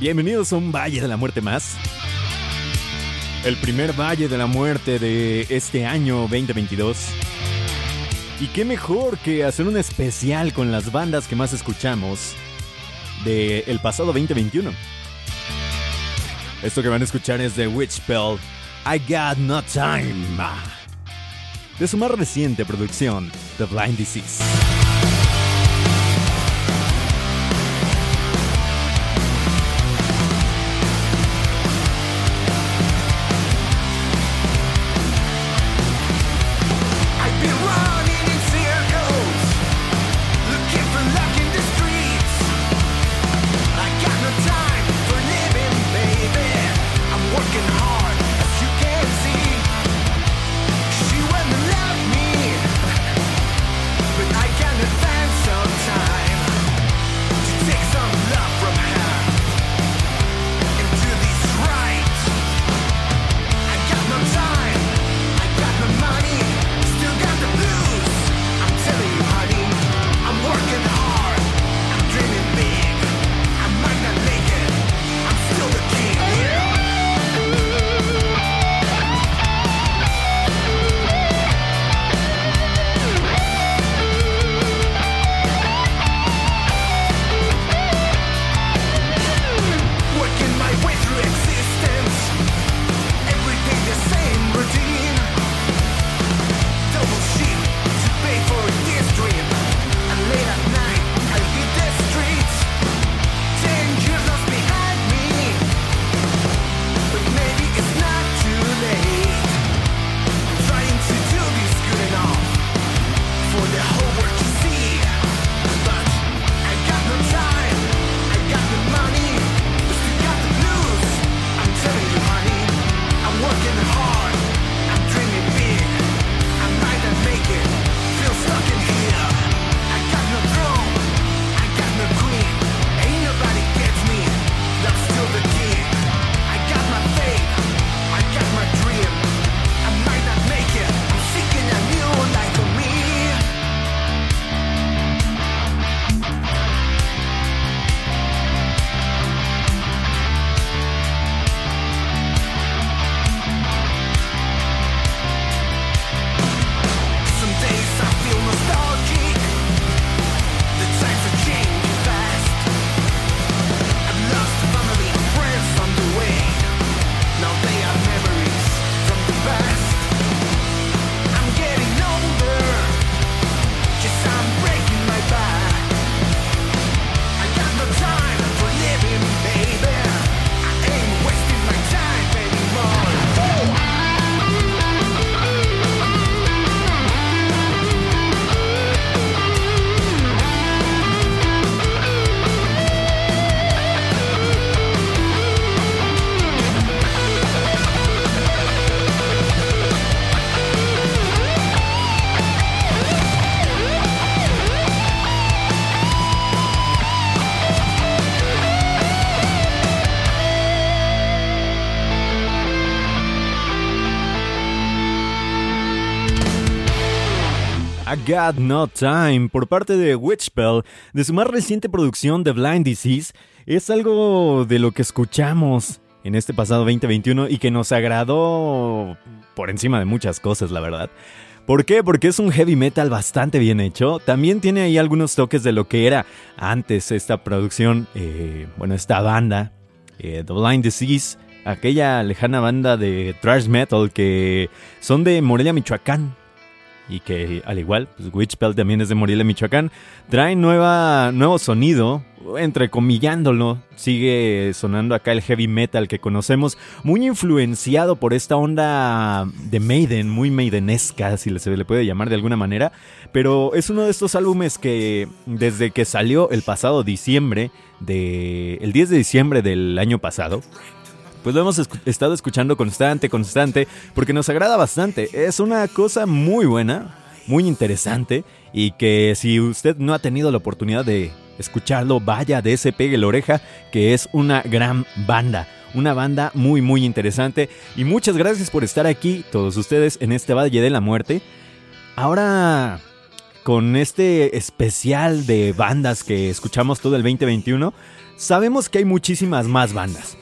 Bienvenidos a un Valle de la Muerte más. El primer Valle de la Muerte de este año 2022. Y qué mejor que hacer un especial con las bandas que más escuchamos de el pasado 2021. Esto que van a escuchar es de Witchpell, I Got No Time. De su más reciente producción, The Blind Disease. Got No Time por parte de Witchpell de su más reciente producción The Blind Disease es algo de lo que escuchamos en este pasado 2021 y que nos agradó por encima de muchas cosas, la verdad. ¿Por qué? Porque es un heavy metal bastante bien hecho. También tiene ahí algunos toques de lo que era antes esta producción, eh, bueno, esta banda, eh, The Blind Disease, aquella lejana banda de thrash metal que son de Morelia, Michoacán. Y que al igual, pues Witchpell también es de Morelia, Michoacán, trae nueva, nuevo sonido, entrecomillándolo, sigue sonando acá el heavy metal que conocemos, muy influenciado por esta onda de Maiden, muy Maidenesca, si se le puede llamar de alguna manera, pero es uno de estos álbumes que desde que salió el pasado diciembre, de, el 10 de diciembre del año pasado, pues lo hemos estado escuchando constante, constante, porque nos agrada bastante. Es una cosa muy buena, muy interesante, y que si usted no ha tenido la oportunidad de escucharlo, vaya de ese pegue la oreja, que es una gran banda. Una banda muy muy interesante y muchas gracias por estar aquí todos ustedes en este Valle de la Muerte. Ahora con este especial de bandas que escuchamos todo el 2021, sabemos que hay muchísimas más bandas.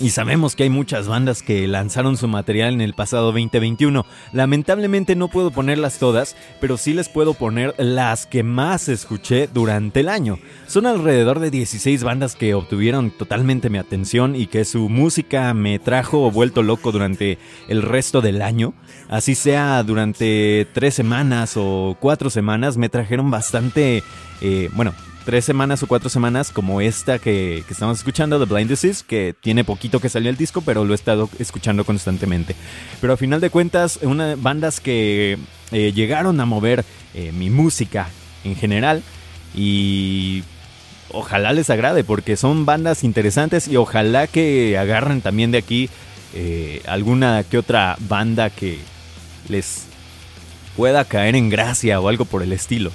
Y sabemos que hay muchas bandas que lanzaron su material en el pasado 2021. Lamentablemente no puedo ponerlas todas, pero sí les puedo poner las que más escuché durante el año. Son alrededor de 16 bandas que obtuvieron totalmente mi atención y que su música me trajo vuelto loco durante el resto del año. Así sea durante tres semanas o cuatro semanas, me trajeron bastante, eh, bueno, tres semanas o cuatro semanas como esta que, estamos escuchando, The Blind Disease, que tiene poquito que salió el disco, pero lo he estado escuchando constantemente. Pero a final de cuentas, una, bandas que eh, llegaron a mover eh, mi música en general y ojalá les agrade porque son bandas interesantes y ojalá que agarren también de aquí eh, alguna que otra banda que les pueda caer en gracia o algo por el estilo.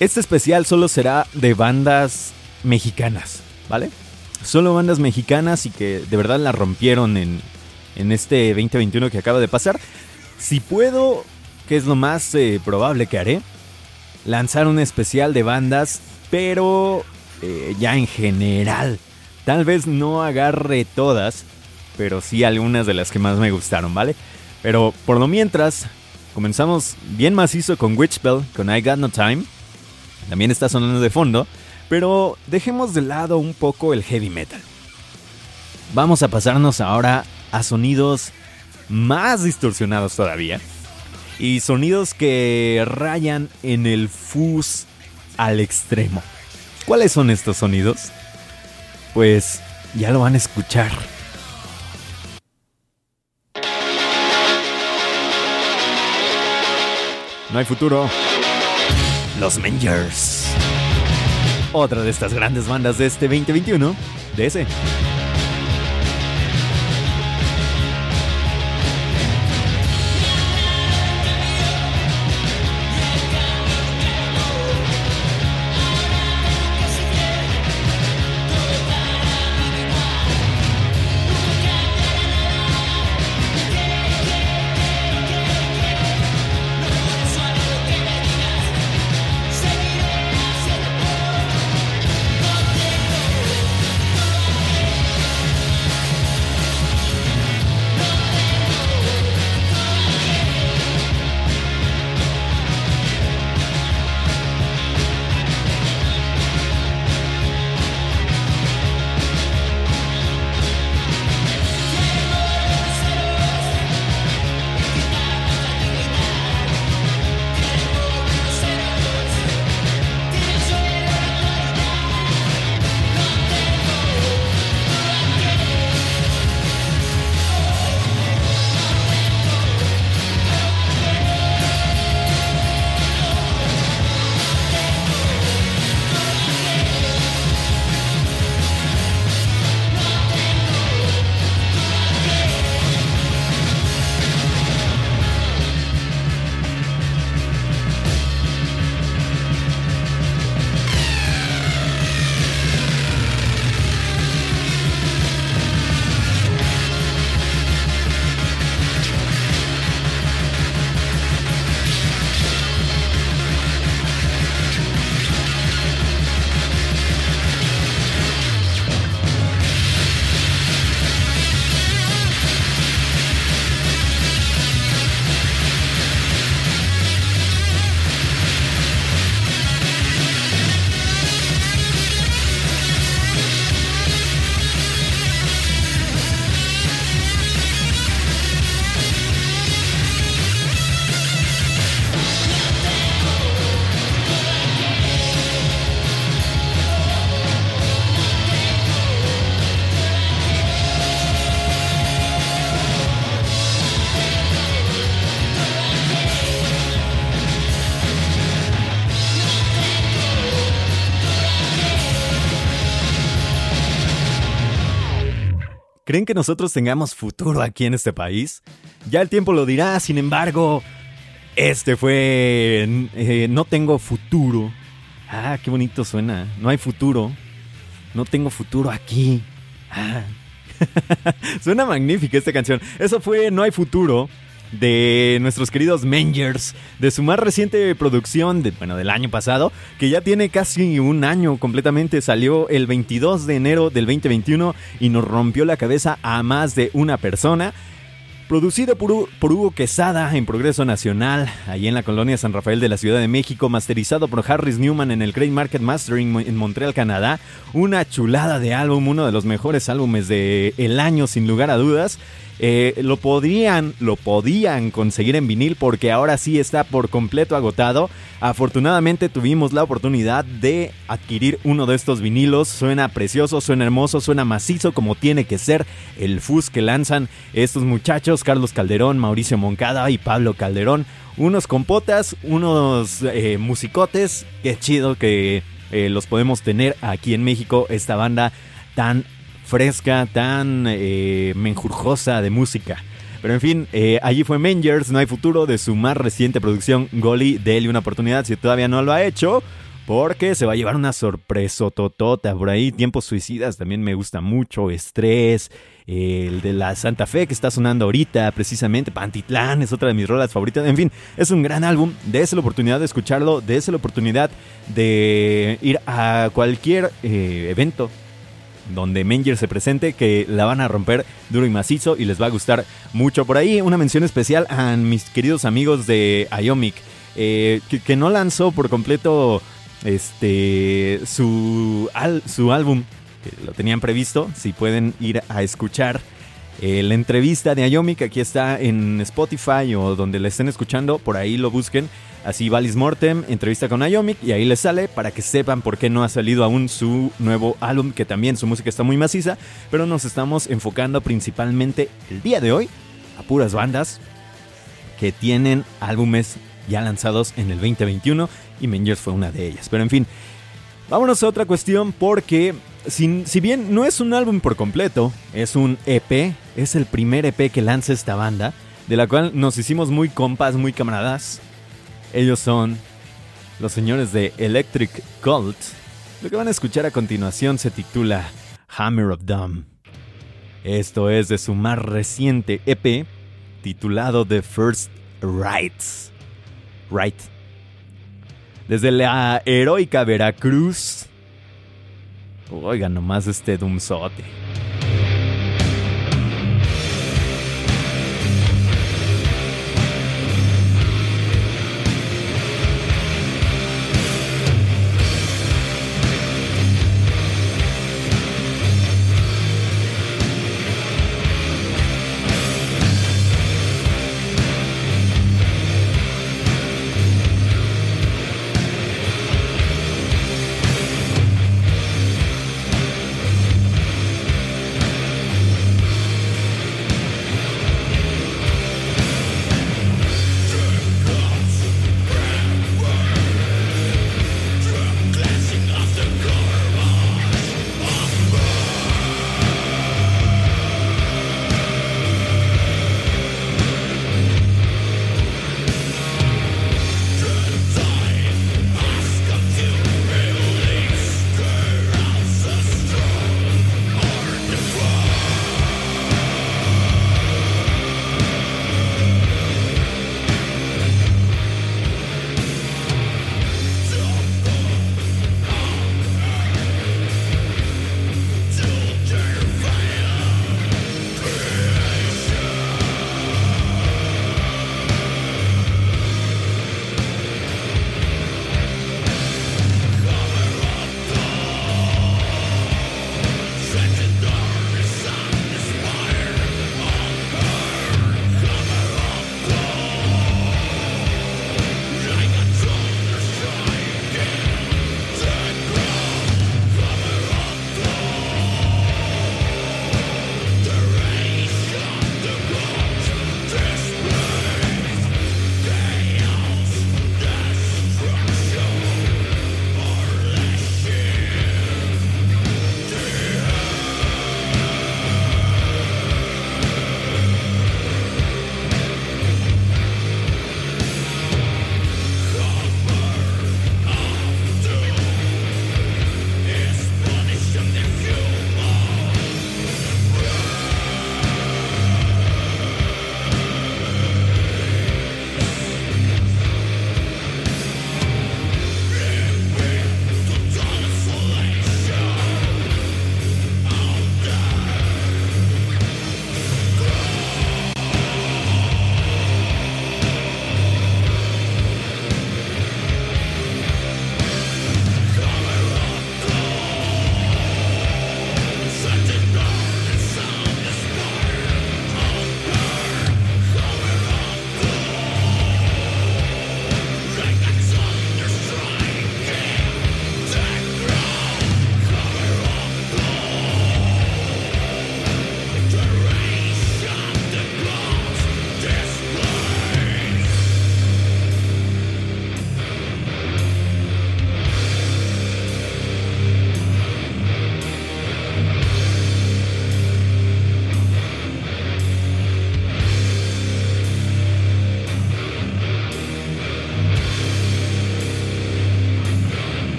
Este especial solo será de bandas mexicanas, ¿vale? Solo bandas mexicanas y que de verdad la rompieron en, en este 2021 que acaba de pasar. Si puedo, que es lo más eh, probable que haré, lanzar un especial de bandas, pero eh, ya en general. Tal vez no agarre todas, pero sí algunas de las que más me gustaron, ¿vale? Pero por lo mientras, comenzamos bien macizo con Witchbell, con I Got No Time. También está sonando de fondo, pero dejemos de lado un poco el heavy metal. Vamos a pasarnos ahora a sonidos más distorsionados todavía. Y sonidos que rayan en el fuzz al extremo. ¿Cuáles son estos sonidos? Pues ya lo van a escuchar. No hay futuro. Los Mangers. Otra de estas grandes bandas de este 2021, de. ¿Creen que nosotros tengamos futuro aquí en este país? Ya el tiempo lo dirá, sin embargo, este fue... Eh, no tengo futuro. Ah, qué bonito suena. No hay futuro. No tengo futuro aquí. Ah. suena magnífica esta canción. Eso fue No hay futuro de nuestros queridos Mangers, de su más reciente producción, bueno, del año pasado, que ya tiene casi un año completamente, salió el 22 de enero del 2021 y nos rompió la cabeza a más de una persona. Producido por, Hugo Quesada en Progreso Nacional, ahí en la colonia San Rafael de la Ciudad de México, masterizado por Harris Newman en el Great Market Mastering en Montreal, Canadá. Una chulada de álbum, uno de los mejores álbumes del año, sin lugar a dudas. Eh, lo podrían, lo podían conseguir en vinil porque ahora sí está por completo agotado. Afortunadamente tuvimos la oportunidad de adquirir uno de estos vinilos. Suena precioso, suena hermoso, suena macizo como tiene que ser el fuzz que lanzan estos muchachos, Carlos Calderón, Mauricio Moncada y Pablo Calderón. Unos compotas, unos eh, musicotes. Qué chido que eh, los podemos tener aquí en México, esta banda tan fresca, tan eh, menjurjosa de música. Pero en fin, eh, allí fue Mangers, No hay futuro, de su más reciente producción, Goli, déle una oportunidad si todavía no lo ha hecho, porque se va a llevar una sorpresa totota por ahí. Tiempos suicidas también me gusta mucho, Estrés, el de la Santa Fe que está sonando ahorita, precisamente, Pantitlán es otra de mis rolas favoritas. En fin, es un gran álbum, dése la oportunidad de escucharlo, dése la oportunidad de ir a cualquier eh, evento donde Menger se presente, que la van a romper duro y macizo y les va a gustar mucho. Por ahí una mención especial a mis queridos amigos de Iomic, eh, que, no lanzó por completo este su, su álbum, que lo tenían previsto, si pueden ir a escuchar. Eh, la entrevista de Iomic aquí está en Spotify o donde la estén escuchando, por ahí lo busquen. Así Valis Mortem, entrevista con Iomic y ahí les sale para que sepan por qué no ha salido aún su nuevo álbum, que también su música está muy maciza, pero nos estamos enfocando principalmente el día de hoy a puras bandas que tienen álbumes ya lanzados en el 2021 y Mengers fue una de ellas. Pero en fin, vámonos a otra cuestión porque si, si bien no es un álbum por completo, es un EP, es el primer EP que lanza esta banda, de la cual nos hicimos muy compas, muy camaradas. Ellos son los señores de Electric Cult. Lo que van a escuchar a continuación se titula Hammer of Dumb. Esto es de su más reciente EP titulado The First Rights. Right. Desde la heroica Veracruz. Oigan nomás este dumzote.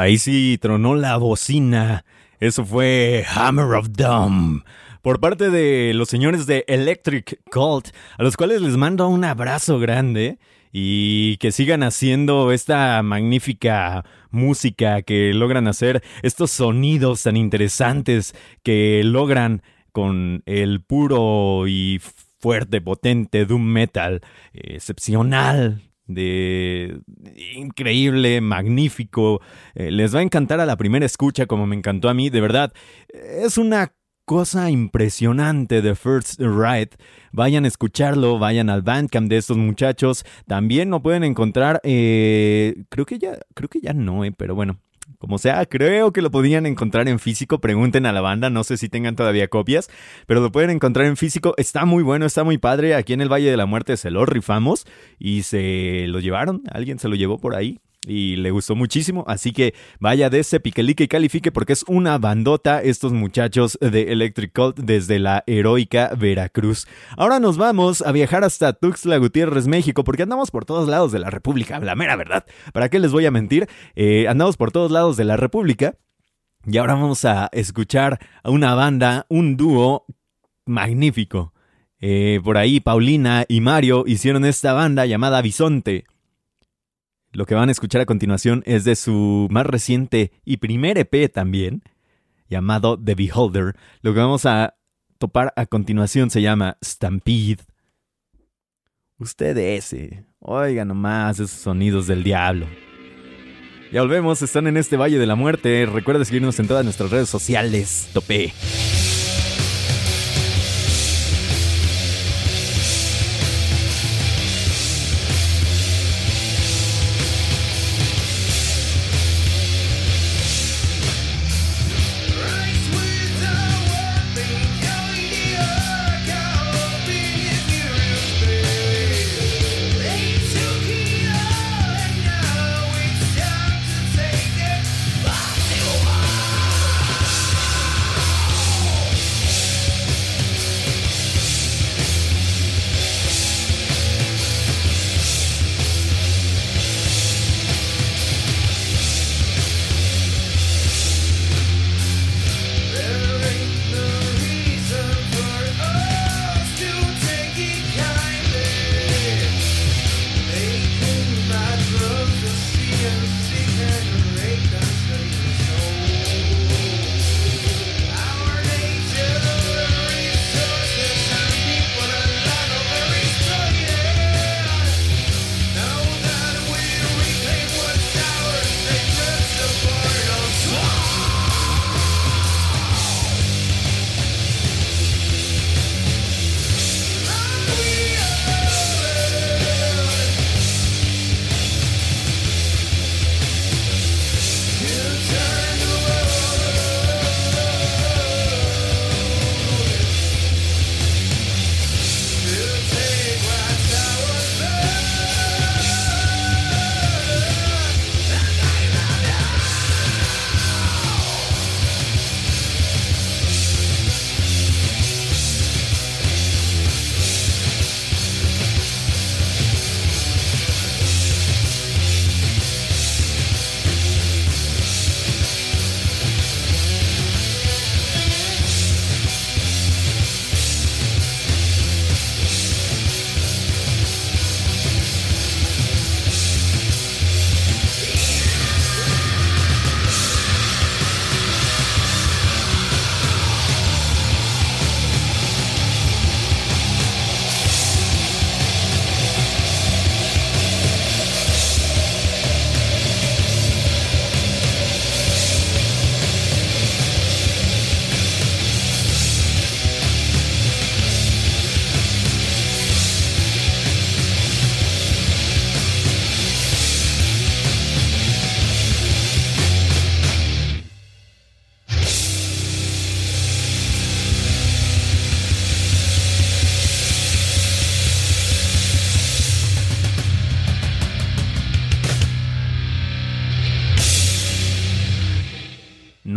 Ahí sí tronó la bocina. Eso fue Hammer of Doom. Por parte de los señores de Electric Cult, a los cuales les mando un abrazo grande y que sigan haciendo esta magnífica música que logran hacer, estos sonidos tan interesantes que logran con el puro y fuerte, potente doom metal, excepcional, de increíble, magnífico. Eh, les va a encantar a la primera escucha como me encantó a mí, de verdad. Es una cosa impresionante de First Ride. Vayan a escucharlo, vayan al Bandcamp de estos muchachos. También lo pueden encontrar, eh, creo que ya, creo que ya no, eh, pero bueno, como sea, creo que lo podían encontrar en físico. Pregunten a la banda, no sé si tengan todavía copias, pero lo pueden encontrar en físico. Está muy bueno, está muy padre. Aquí en el Valle de la Muerte se lo rifamos y se lo llevaron. Alguien se lo llevó por ahí y le gustó muchísimo. Así que vaya de ese piquelique y califique porque es una bandota estos muchachos de Electric Cult desde la heroica Veracruz. Ahora nos vamos a viajar hasta Tuxtla Gutiérrez, México, porque andamos por todos lados de la República, la mera verdad. ¿Para qué les voy a mentir? Eh, andamos por todos lados de la República. Y ahora vamos a escuchar a una banda, un dúo magnífico. Eh, por ahí Paulina y Mario hicieron esta banda llamada Bisonte. Lo que van a escuchar a continuación es de su más reciente y primer EP también, llamado The Beholder. Lo que vamos a topar a continuación se llama Stampede. Usted ese, oiga nomás esos sonidos del diablo. Ya volvemos, están en este Valle de la Muerte. Recuerda seguirnos en todas nuestras redes sociales. Tope.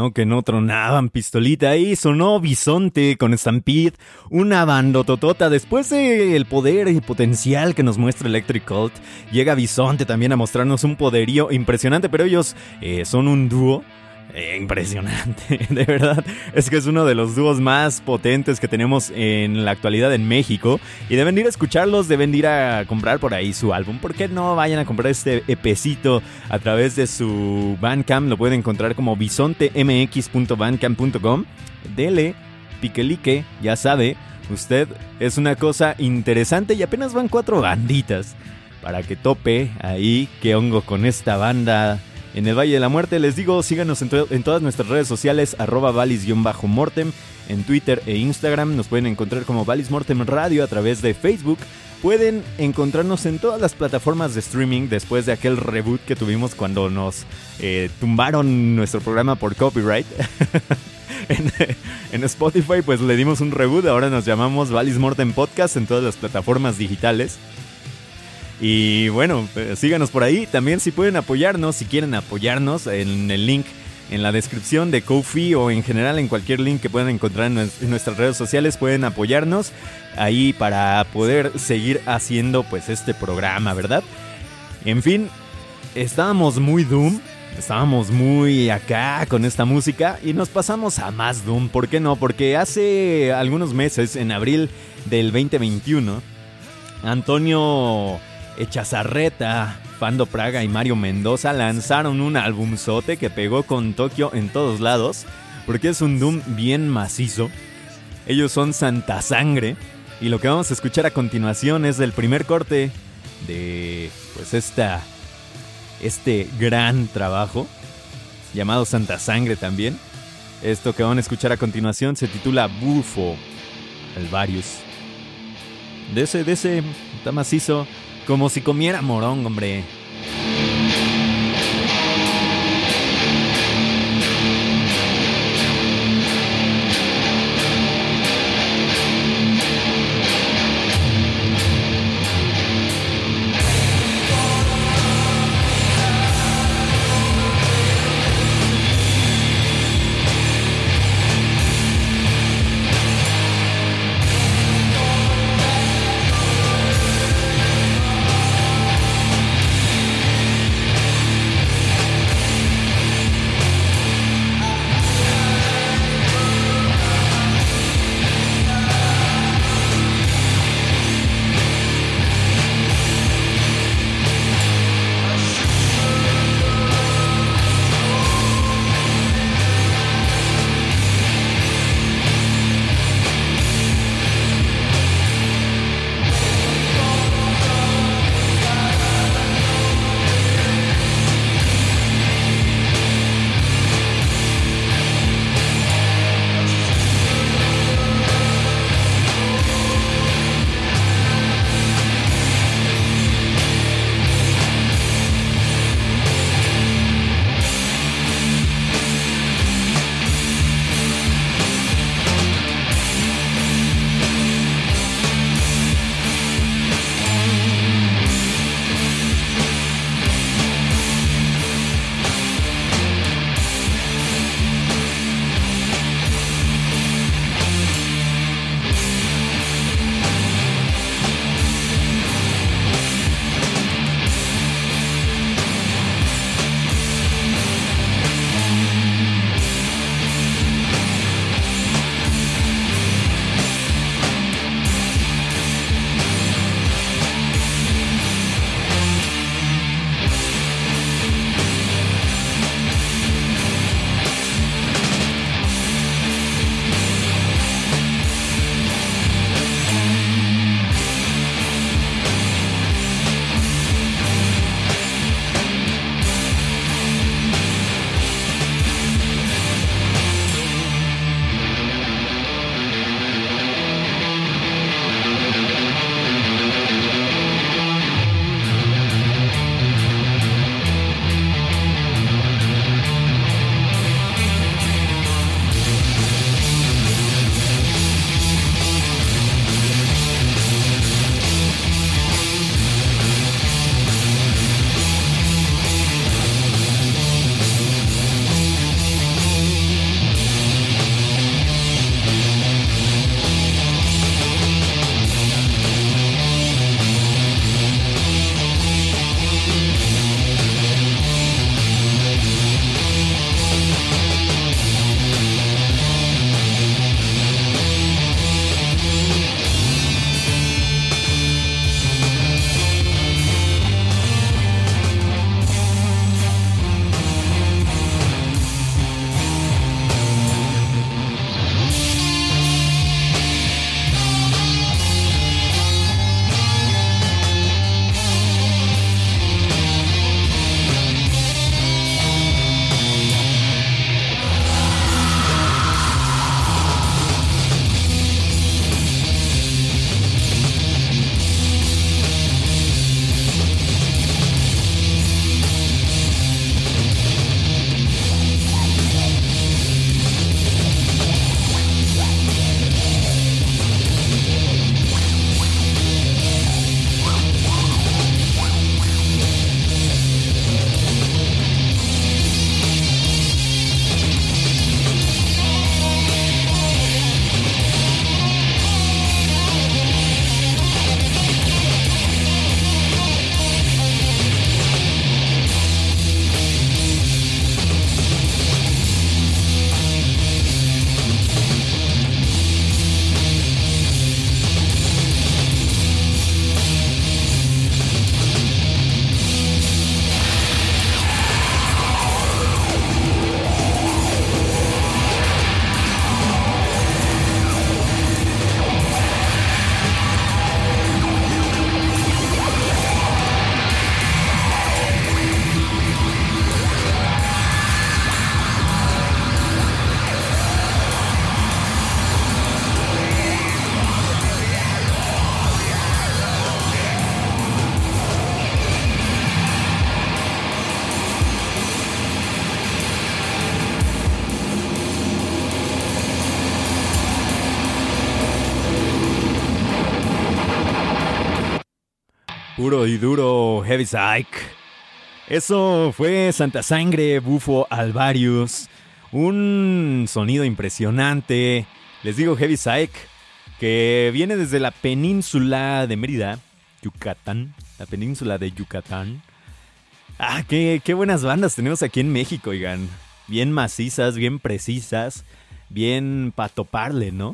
No, que no tronaban pistolita y sonó Bisonte con Stampede, una bandototota. Después del poder y potencial que nos muestra Electric Cult, llega Bisonte también a mostrarnos un poderío impresionante, pero ellos eh, son un dúo eh, impresionante, de verdad. Es que es uno de los dúos más potentes que tenemos en la actualidad en México. Y deben ir a escucharlos, deben ir a comprar por ahí su álbum. ¿Por qué no vayan a comprar este epecito a través de su Bandcamp? Lo pueden encontrar como bisontemx.bandcamp.com. Dele, piquelique, ya sabe. Usted es una cosa interesante y apenas van cuatro banditas para que tope ahí qué hongo con esta banda en el Valle de la Muerte. Les digo, síganos en, todas nuestras redes sociales, arroba valis-mortem, en Twitter e Instagram. Nos pueden encontrar como Valis Mortem Radio a través de Facebook. Pueden encontrarnos en todas las plataformas de streaming después de aquel reboot que tuvimos cuando nos eh, tumbaron nuestro programa por copyright. en, Spotify pues le dimos un reboot, ahora nos llamamos Valis Mortem Podcast en todas las plataformas digitales. Y bueno, pues, síganos por ahí. También si pueden apoyarnos, si quieren apoyarnos, en el link en la descripción de Kofi o en general en cualquier link que puedan encontrar en nuestras redes sociales pueden apoyarnos ahí para poder seguir haciendo pues este programa, ¿verdad? En fin, estábamos muy Doom, estábamos muy acá con esta música y nos pasamos a más Doom, ¿por qué no? Porque hace algunos meses, en abril del 2021, Antonio Echazarreta, Fando Praga y Mario Mendoza lanzaron un álbumzote que pegó con Tokio en todos lados, porque es un Doom bien macizo. Ellos son Santa Sangre, y lo que vamos a escuchar a continuación es el primer corte de pues esta este gran trabajo llamado Santa Sangre también. Esto que van a escuchar a continuación se titula Bufo, el Varius. De ese, de ese, está macizo. Como si comiera morón, hombre. Y duro Heavy Psych. Eso fue Santa Sangre, Bufo Alvarius. Un sonido impresionante. Les digo Heavy Psych, que viene desde la península de Mérida, Yucatán. La península de Yucatán. Ah, qué, qué buenas bandas tenemos aquí en México, oigan. Bien macizas, bien precisas, bien patoparle, ¿no?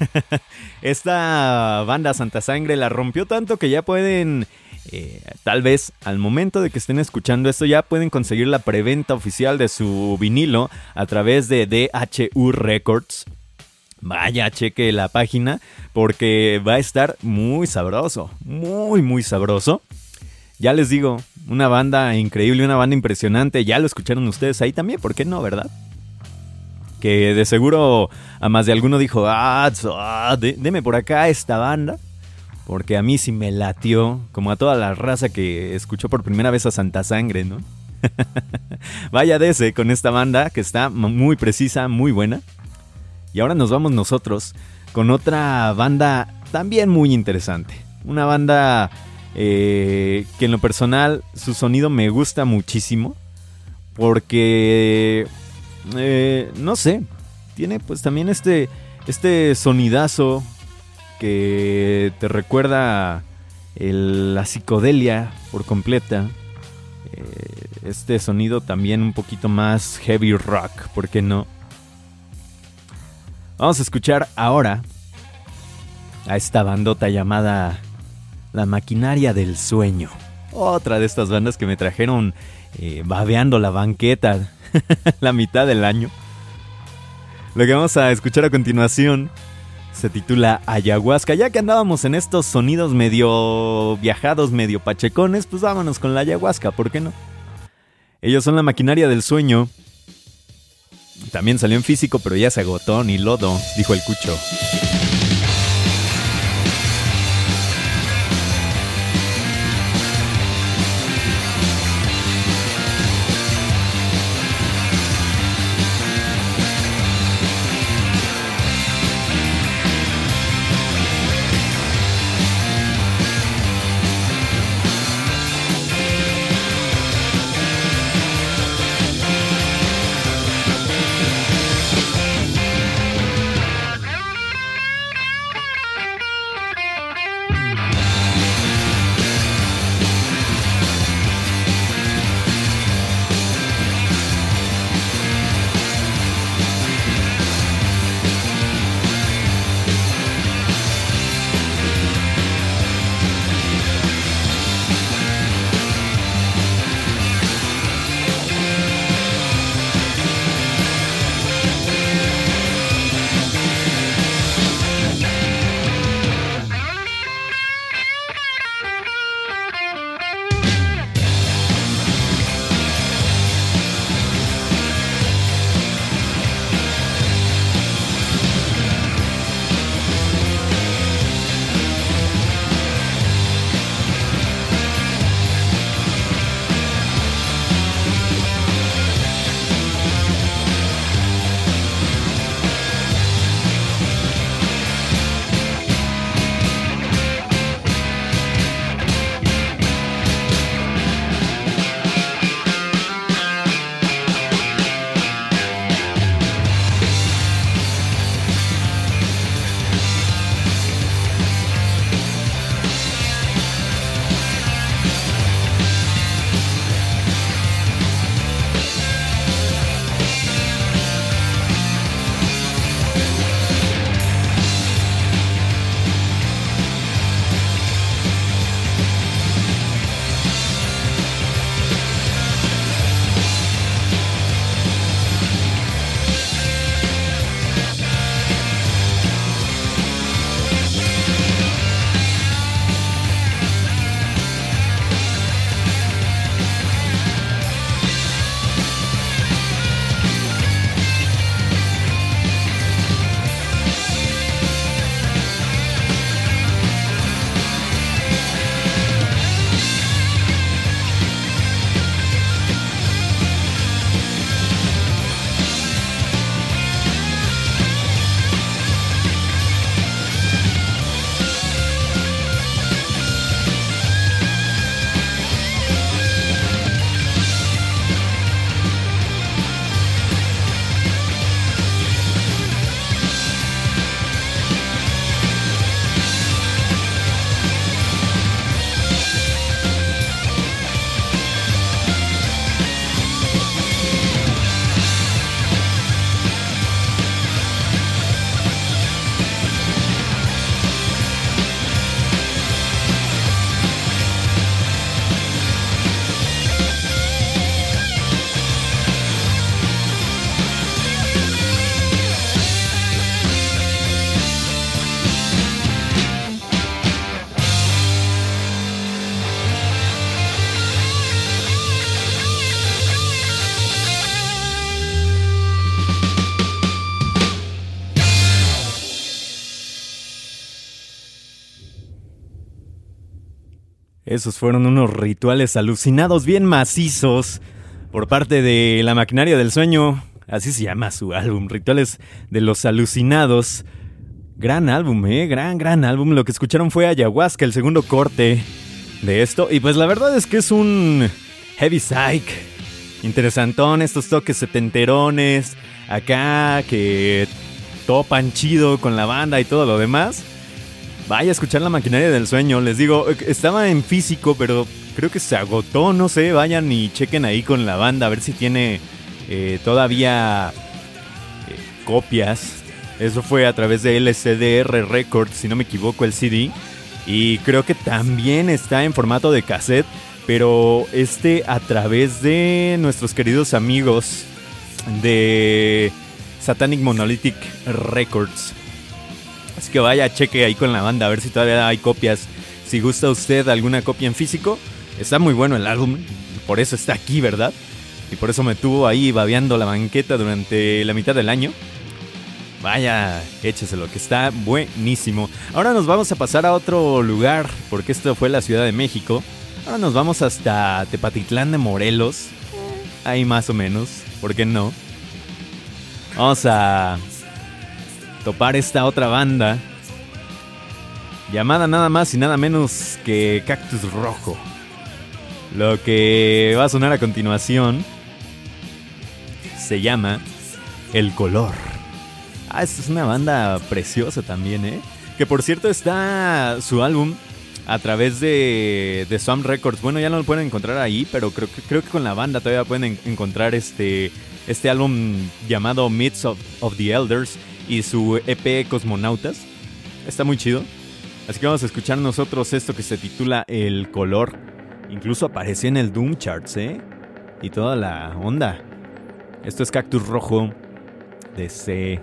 Esta banda Santa Sangre la rompió tanto que ya pueden, eh, tal vez al momento de que estén escuchando esto, ya pueden conseguir la preventa oficial de su vinilo a través de DHU Records. Vaya, cheque la página porque va a estar muy sabroso, muy, muy sabroso. Ya les digo, una banda increíble, una banda impresionante. Ya lo escucharon ustedes ahí también, ¿por qué no, verdad? que de seguro a más de alguno dijo, ah, ah deme por acá esta banda, porque a mí sí me latió, como a toda la raza que escuchó por primera vez a Santa Sangre, ¿no? Vaya de ese con esta banda que está muy precisa, muy buena. Y ahora nos vamos nosotros con otra banda también muy interesante. Una banda eh, que en lo personal su sonido me gusta muchísimo. Porque eh, no sé, tiene pues también este, este sonidazo que te recuerda la psicodelia por completa. Eh, este sonido también un poquito más heavy rock, ¿por qué no? Vamos a escuchar ahora a esta bandota llamada La Maquinaria del Sueño. Otra de estas bandas que me trajeron eh, babeando la banqueta la mitad del año. Lo que vamos a escuchar a continuación se titula Ayahuasca. Ya que andábamos en estos sonidos medio viajados, medio pachecones, pues vámonos con la ayahuasca, ¿por qué no? Ellos son la maquinaria del sueño. También salió en físico, pero ya se agotó, ni lodo, dijo el cucho. Esos fueron unos rituales alucinados bien macizos por parte de la maquinaria del sueño. Así se llama su álbum, Rituales de los Alucinados. Gran álbum, eh, gran, gran álbum. Lo que escucharon fue Ayahuasca, el segundo corte de esto. Y pues la verdad es que es un heavy psych. Interesantón, estos toques setenterones. Acá que topan chido con la banda y todo lo demás. Vaya a escuchar la maquinaria del sueño. Les digo, estaba en físico, pero creo que se agotó. No sé, vayan y chequen ahí con la banda a ver si tiene eh, todavía eh, copias. Eso fue a través de LCDR Records, si no me equivoco, el CD. Y creo que también está en formato de cassette, pero este a través de nuestros queridos amigos de Satanic Monolithic Records. Así que vaya, cheque ahí con la banda a ver si todavía hay copias. Si gusta usted alguna copia en físico, está muy bueno el álbum. Por eso está aquí, ¿verdad? Y por eso me tuvo ahí babeando la banqueta durante la mitad del año. Vaya, écheselo, que está buenísimo. Ahora nos vamos a pasar a otro lugar, porque esto fue la Ciudad de México. Ahora nos vamos hasta Tepatitlán de Morelos. Ahí más o menos, ¿por qué no? Vamos a topar esta otra banda llamada nada más y nada menos que Cactus Rojo. Lo que va a sonar a continuación se llama El Color. Ah, esta es una banda preciosa también, ¿eh? Que por cierto está su álbum a través de, de Some Records. Bueno, ya no lo pueden encontrar ahí, pero creo que, creo que con la banda todavía pueden encontrar este, este álbum llamado Myths of the Elders y su EP Cosmonautas. Está muy chido. Así que vamos a escuchar nosotros esto que se titula El color. Incluso apareció en el Doom Charts, ¿eh? Y toda la onda. Esto es Cactus Rojo de C.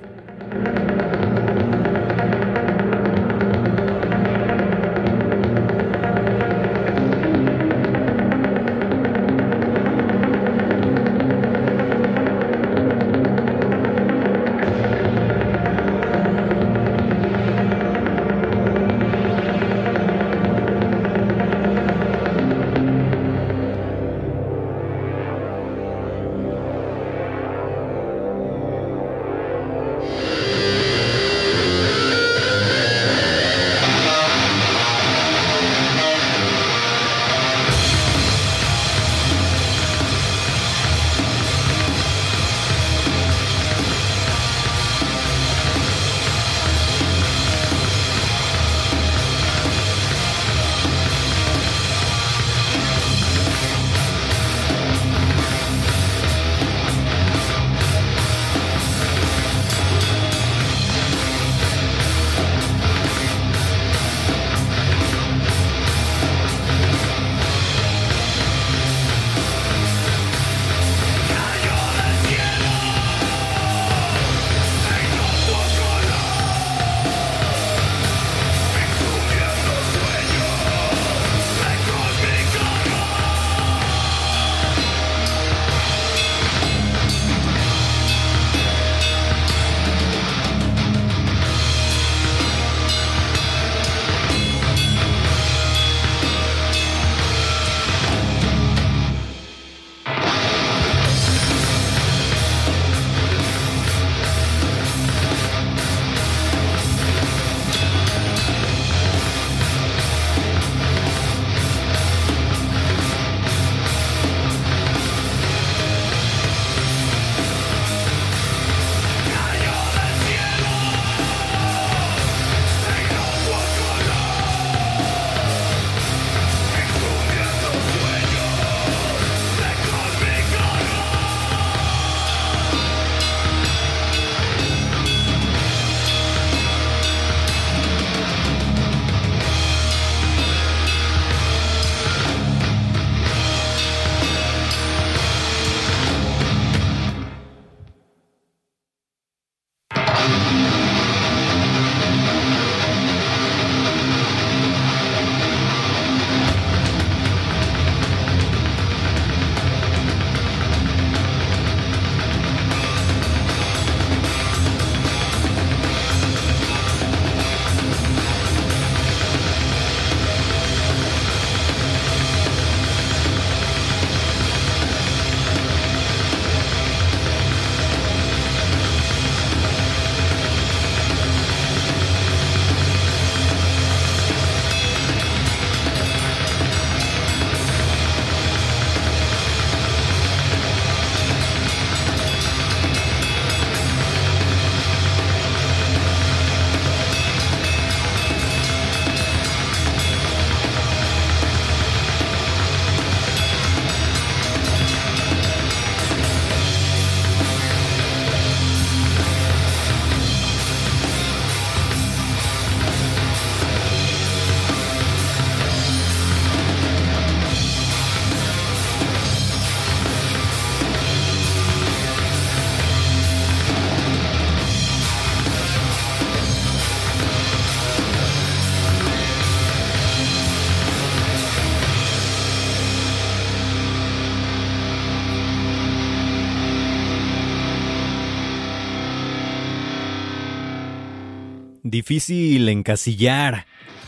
difícil encasillar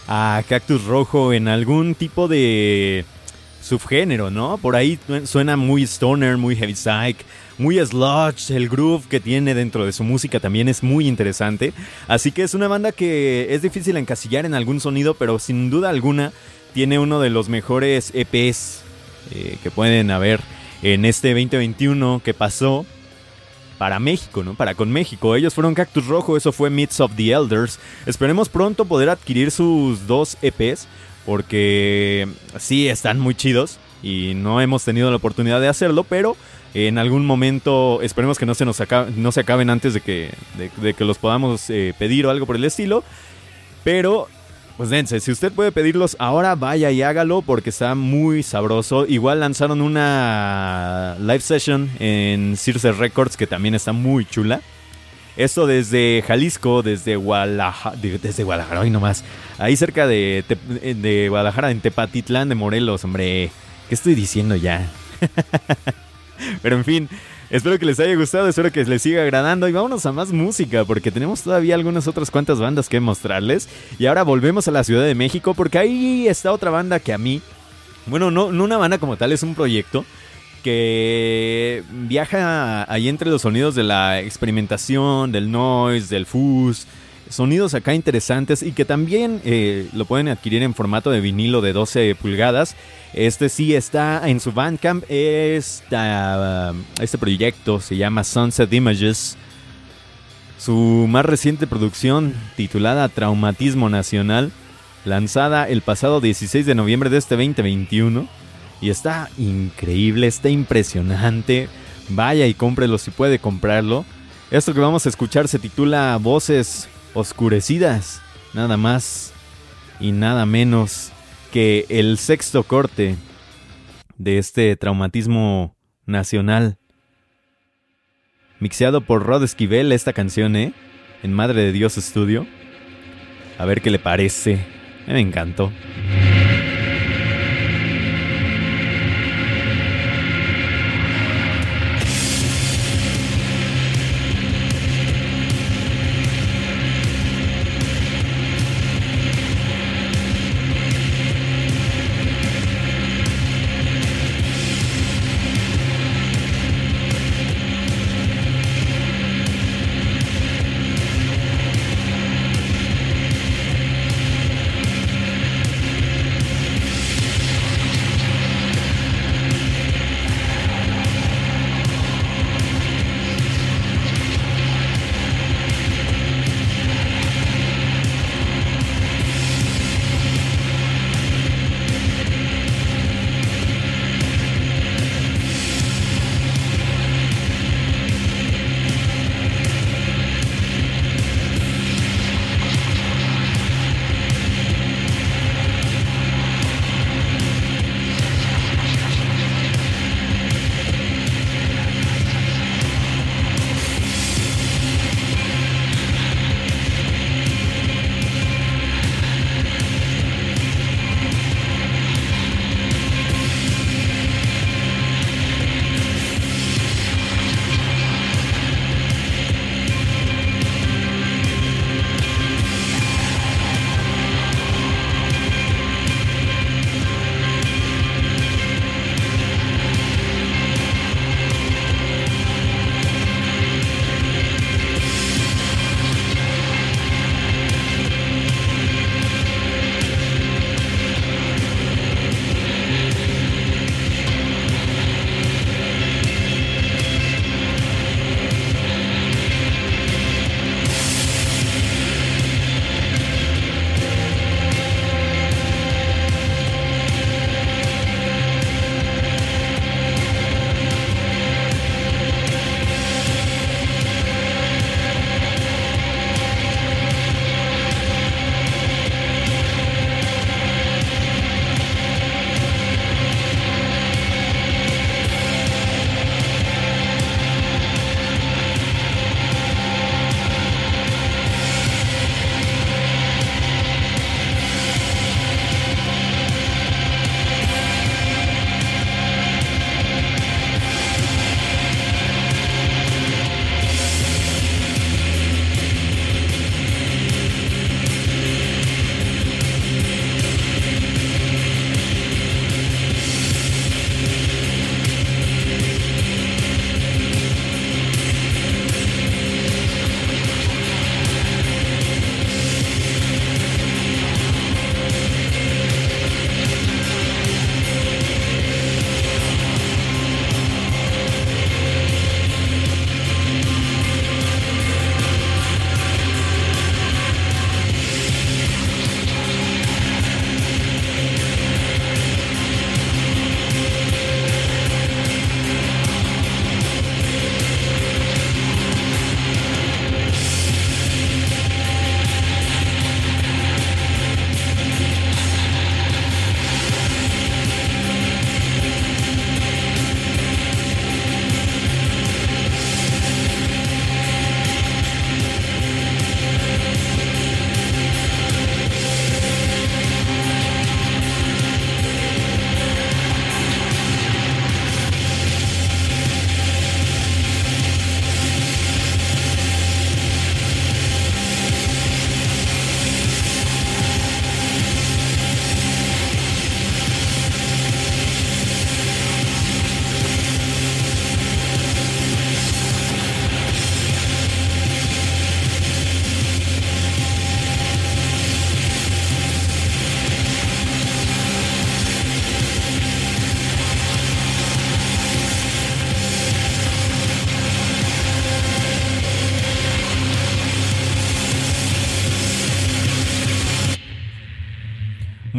a Cactus Rojo en algún tipo de subgénero, ¿no? Por ahí suena muy stoner, muy heavy psych, muy sludge, el groove que tiene dentro de su música también es muy interesante. Así que es una banda que es difícil encasillar en algún sonido, pero sin duda alguna tiene uno de los mejores EPs eh, que pueden haber en este 2021 que pasó para México, ¿no? Para con México. Ellos fueron Cactus Rojo, eso fue Myths of the Elders. Esperemos pronto poder adquirir sus dos EPs, porque sí están muy chidos y no hemos tenido la oportunidad de hacerlo, pero en algún momento esperemos que no se nos no se acaben antes de que, de, que los podamos eh, pedir o algo por el estilo. Pero pues dense, si usted puede pedirlos ahora, vaya y hágalo porque está muy sabroso. Igual lanzaron una live session en Circe Records que también está muy chula. Esto desde Jalisco, desde Guadalajara, desde Guadalajara, hoy nomás. Ahí cerca de, de Guadalajara, en Tepatitlán de Morelos, hombre. ¿Qué estoy diciendo ya? Pero en fin, Espero que les haya gustado, espero que les siga agradando y vámonos a más música porque tenemos todavía algunas otras cuantas bandas que mostrarles. Y ahora volvemos a la Ciudad de México porque ahí está otra banda que a mí, bueno, no, no una banda como tal, es un proyecto que viaja ahí entre los sonidos de la experimentación, del noise, del fuzz, sonidos acá interesantes y que también eh, lo pueden adquirir en formato de vinilo de 12 pulgadas. Este sí está en su Bandcamp. Esta, este proyecto se llama Sunset Images. Su más reciente producción, titulada Traumatismo Nacional, lanzada el pasado 16 de noviembre de este 2021. Y está increíble, está impresionante. Vaya y cómprelo si puede comprarlo. Esto que vamos a escuchar se titula Voces oscurecidas, nada más y nada menos que el sexto corte de este traumatismo nacional. Mixeado por Rod Esquivel esta canción, ¿eh? En Madre de Dios Studio. A ver qué le parece. Me encantó.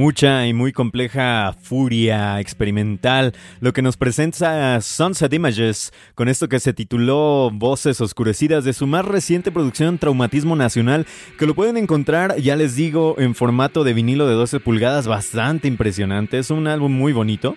Mucha y muy compleja furia experimental, lo que nos presenta Sunset Images con esto que se tituló Voces Oscurecidas de su más reciente producción Traumatismo Nacional, que lo pueden encontrar, ya les digo, en formato de vinilo de 12 pulgadas, bastante impresionante, es un álbum muy bonito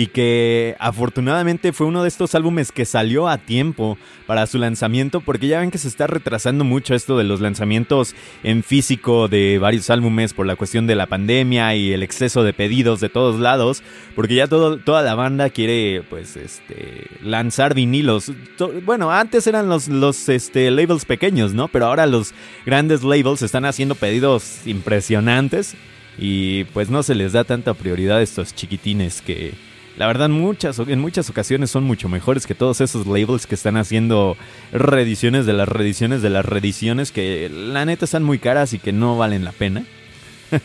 y que afortunadamente fue uno de estos álbumes que salió a tiempo para su lanzamiento porque ya ven que se está retrasando mucho esto de los lanzamientos en físico de varios álbumes por la cuestión de la pandemia y el exceso de pedidos de todos lados porque ya todo, toda la banda quiere pues este lanzar vinilos. Bueno antes eran los, los este, labels pequeños no pero ahora los grandes labels están haciendo pedidos impresionantes y pues no se les da tanta prioridad a estos chiquitines que la verdad, muchas, en muchas ocasiones son mucho mejores que todos esos labels que están haciendo reediciones de las reediciones de las reediciones que la neta están muy caras y que no valen la pena.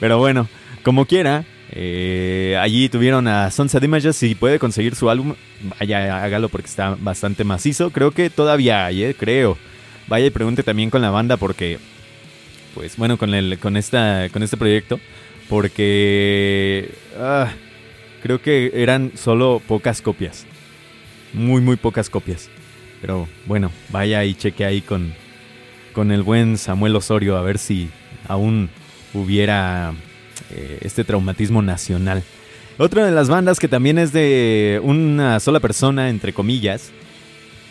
Pero bueno, como quiera, eh, allí tuvieron a Sunset Images. Si puede conseguir su álbum, vaya, hágalo porque está bastante macizo. Creo que todavía hay, eh, creo. Vaya y pregunte también con la banda porque, pues bueno, con, el, con, esta, con este proyecto. Porque... Ah, creo que eran solo pocas copias. Muy, muy pocas copias. Pero bueno, vaya y cheque ahí con, con el buen Samuel Osorio a ver si aún hubiera eh, este traumatismo nacional. Otra de las bandas que también es de una sola persona, entre comillas,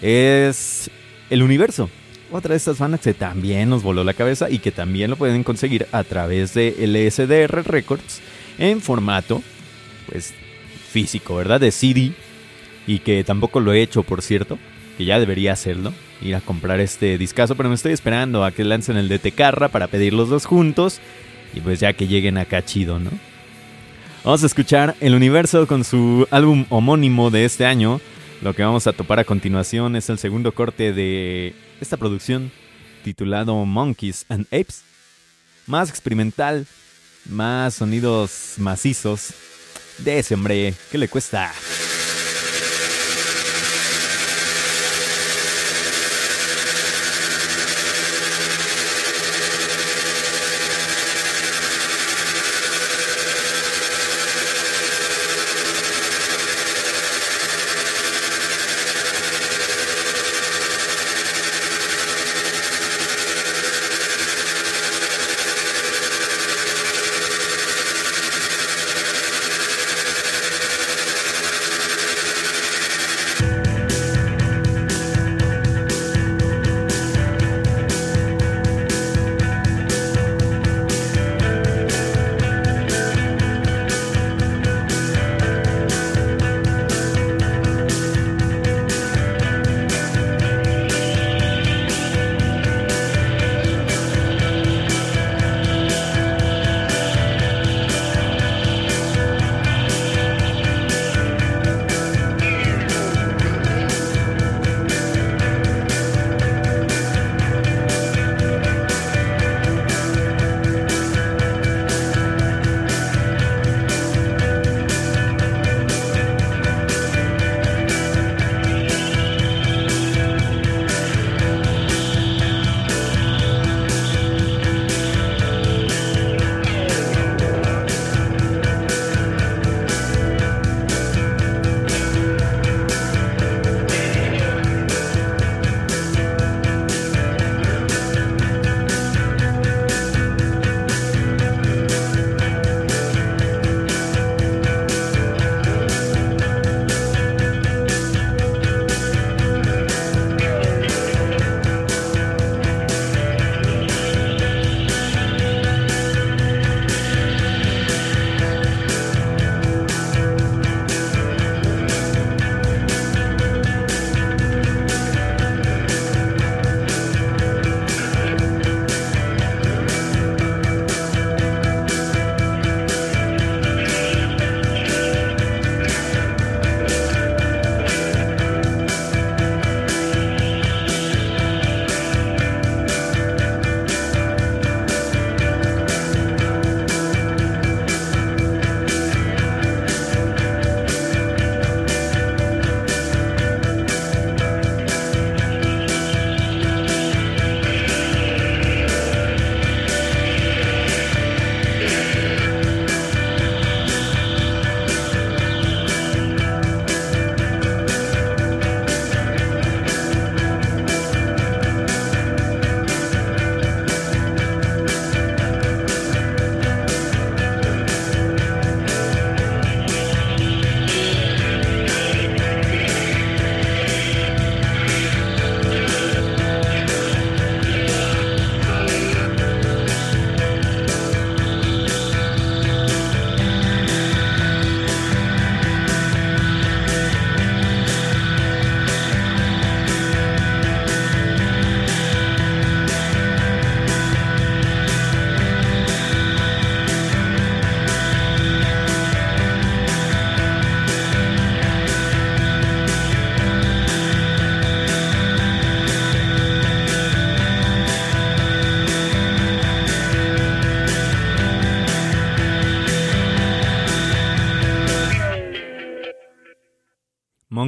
es El Universo. Otra de estas bandas que también nos voló la cabeza y que también lo pueden conseguir a través de LSDR Records en formato pues físico, ¿verdad? De CD y que tampoco lo he hecho, por cierto, que ya debería hacerlo, ir a comprar este discazo, pero me estoy esperando a que lancen el de Tecarra para pedir los dos juntos y pues ya que lleguen acá chido, ¿no? Vamos a escuchar El Universo con su álbum homónimo de este año. Lo que vamos a topar a continuación es el segundo corte de esta producción titulado Monkeys and Apes. Más experimental, más sonidos macizos, de ese hombre, ¿qué le cuesta?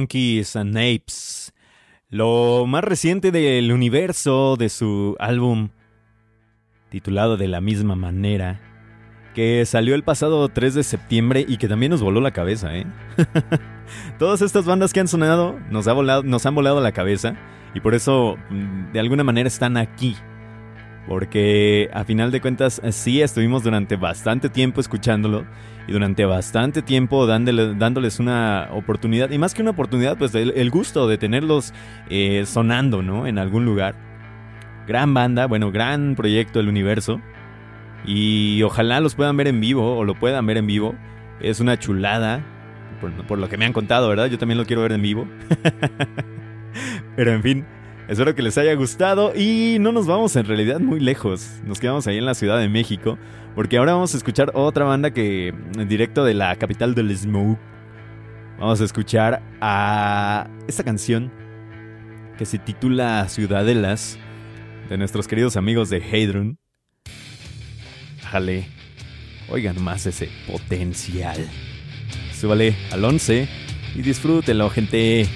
Monkeys and Apes. Lo más reciente del universo de su álbum titulado de la misma manera, que salió el pasado 3 de septiembre y que también nos voló la cabeza, ¿eh? Todas estas bandas que han sonado nos, han volado la cabeza y por eso mm, de alguna manera están aquí. Porque a final de cuentas sí estuvimos durante bastante tiempo escuchándolo y durante bastante tiempo dándoles una oportunidad, y más que una oportunidad, pues el, gusto de tenerlos eh, sonando, ¿no? En algún lugar. Gran banda, bueno, gran proyecto del universo. Y ojalá los puedan ver en vivo o lo puedan ver en vivo. Es una chulada, por, lo que me han contado, ¿verdad? Yo también lo quiero ver en vivo. Pero en fin, espero que les haya gustado y no nos vamos en realidad muy lejos. Nos quedamos ahí en la Ciudad de México porque ahora vamos a escuchar otra banda que en directo de la capital del Smoke. Vamos a escuchar a esta canción que se titula Ciudadelas de nuestros queridos amigos de Hadron. Jale. Oigan más ese potencial. Súbale al 11 y disfrútenlo, gente.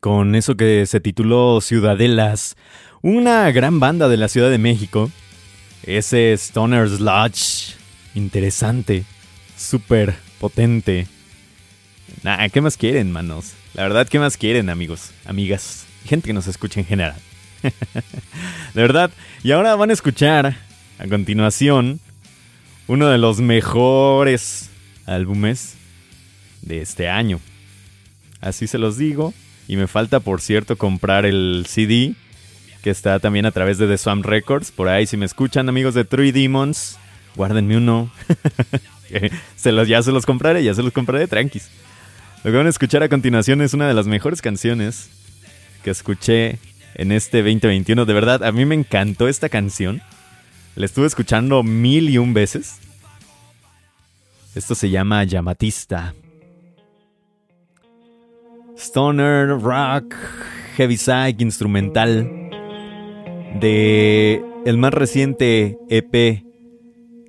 Con eso que se tituló Ciudadelas, una gran banda de la Ciudad de México. Ese Stoner's Lodge, interesante, súper potente. Nah, ¿qué más quieren, manos? La verdad, ¿qué más quieren, amigos, amigas, gente que nos escucha en general? de verdad, y ahora van a escuchar a continuación uno de los mejores álbumes de este año. Así se los digo. Y me falta, por cierto, comprar el CD que está también a través de The Swamp Records. Por ahí, si me escuchan, amigos de Three Demons, guárdenme uno. se los, ya se los compraré, ya se los compraré, tranquis. Lo que van a escuchar a continuación es una de las mejores canciones que escuché en este 2021. De verdad, a mí me encantó esta canción. La estuve escuchando mil y un veces. Esto se llama Llamatista. Stoner, rock, heavy psych, instrumental. De el más reciente EP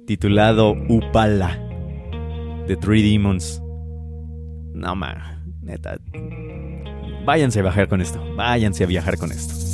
titulado Upala de Three Demons. No, man, neta. Váyanse a viajar con esto. Váyanse a viajar con esto.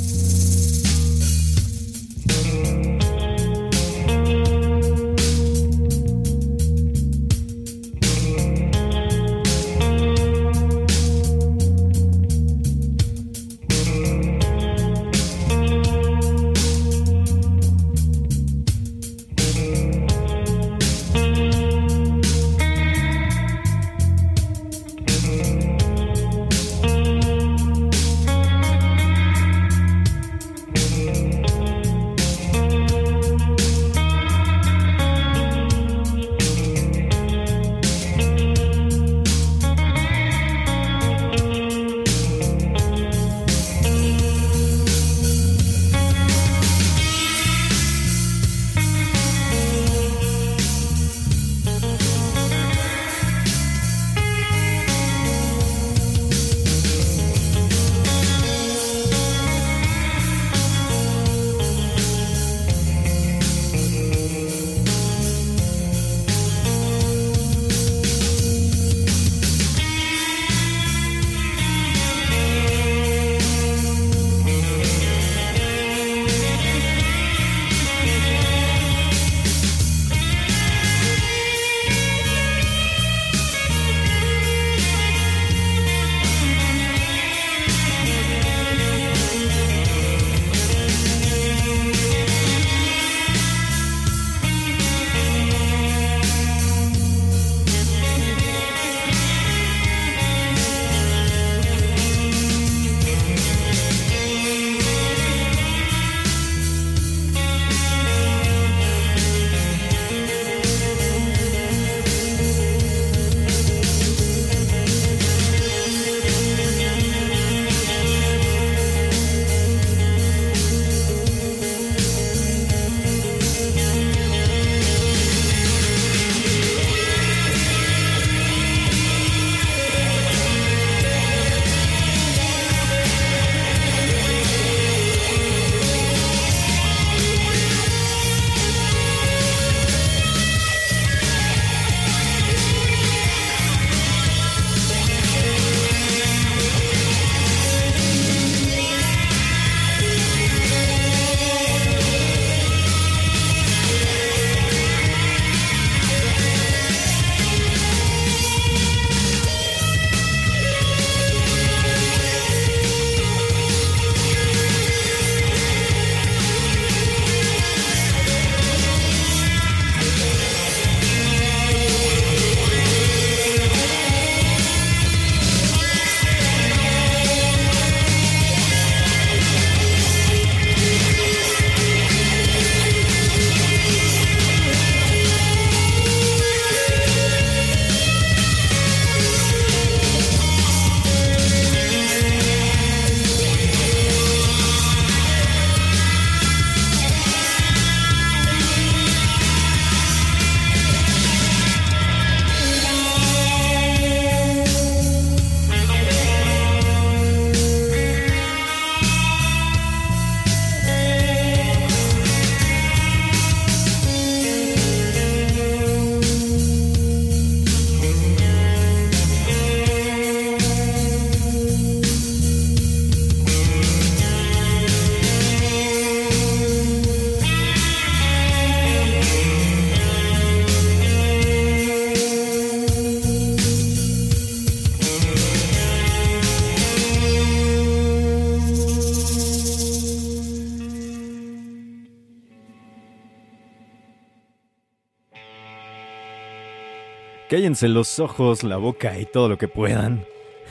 Cállense los ojos, la boca y todo lo que puedan.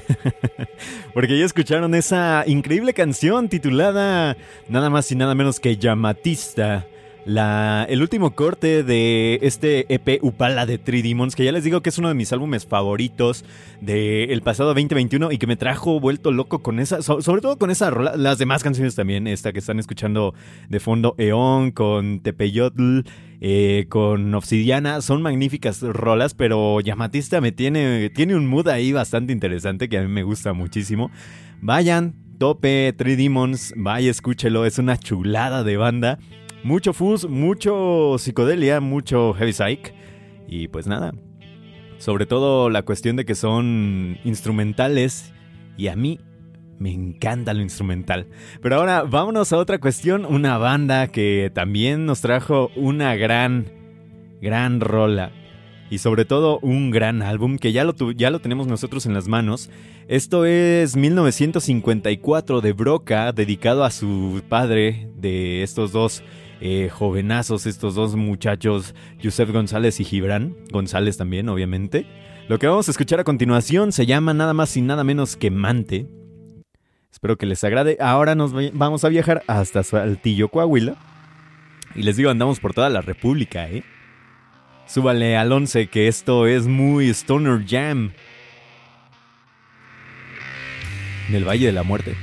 Porque ya escucharon esa increíble canción titulada nada más y nada menos que Llamatista el último corte de este EP Upala de Three Demons, que ya les digo que es uno de mis álbumes favoritos del pasado 2021 y que me trajo vuelto loco con esa, sobre todo con esa rola, las demás canciones también, esta que están escuchando de fondo, Eon, con Tepeyotl, eh, con Obsidiana, son magníficas rolas, pero Yamatista me tiene, tiene un mood ahí bastante interesante que a mí me gusta muchísimo. Vayan, tope Three Demons, vaya, escúchelo, es una chulada de banda. Mucho fuzz, mucho psicodelia, mucho heavy psych. Y pues nada. Sobre todo la cuestión de que son instrumentales. Y a mí me encanta lo instrumental. Pero ahora vámonos a otra cuestión. Una banda que también nos trajo una gran, gran rola. Y sobre todo un gran álbum que ya lo, ya lo tenemos nosotros en las manos. Esto es 1954 de Broca, dedicado a su padre de estos dos eh, jovenazos estos dos muchachos, Yusef González y Gibran González también, obviamente. Lo que vamos a escuchar a continuación se llama nada más y nada menos que Mante. Espero que les agrade. Ahora nos vamos a viajar hasta Saltillo, Coahuila. Y les digo, andamos por toda la República, ¿eh? Súbale al 11 que esto es muy Stoner Jam. Del Valle de la Muerte.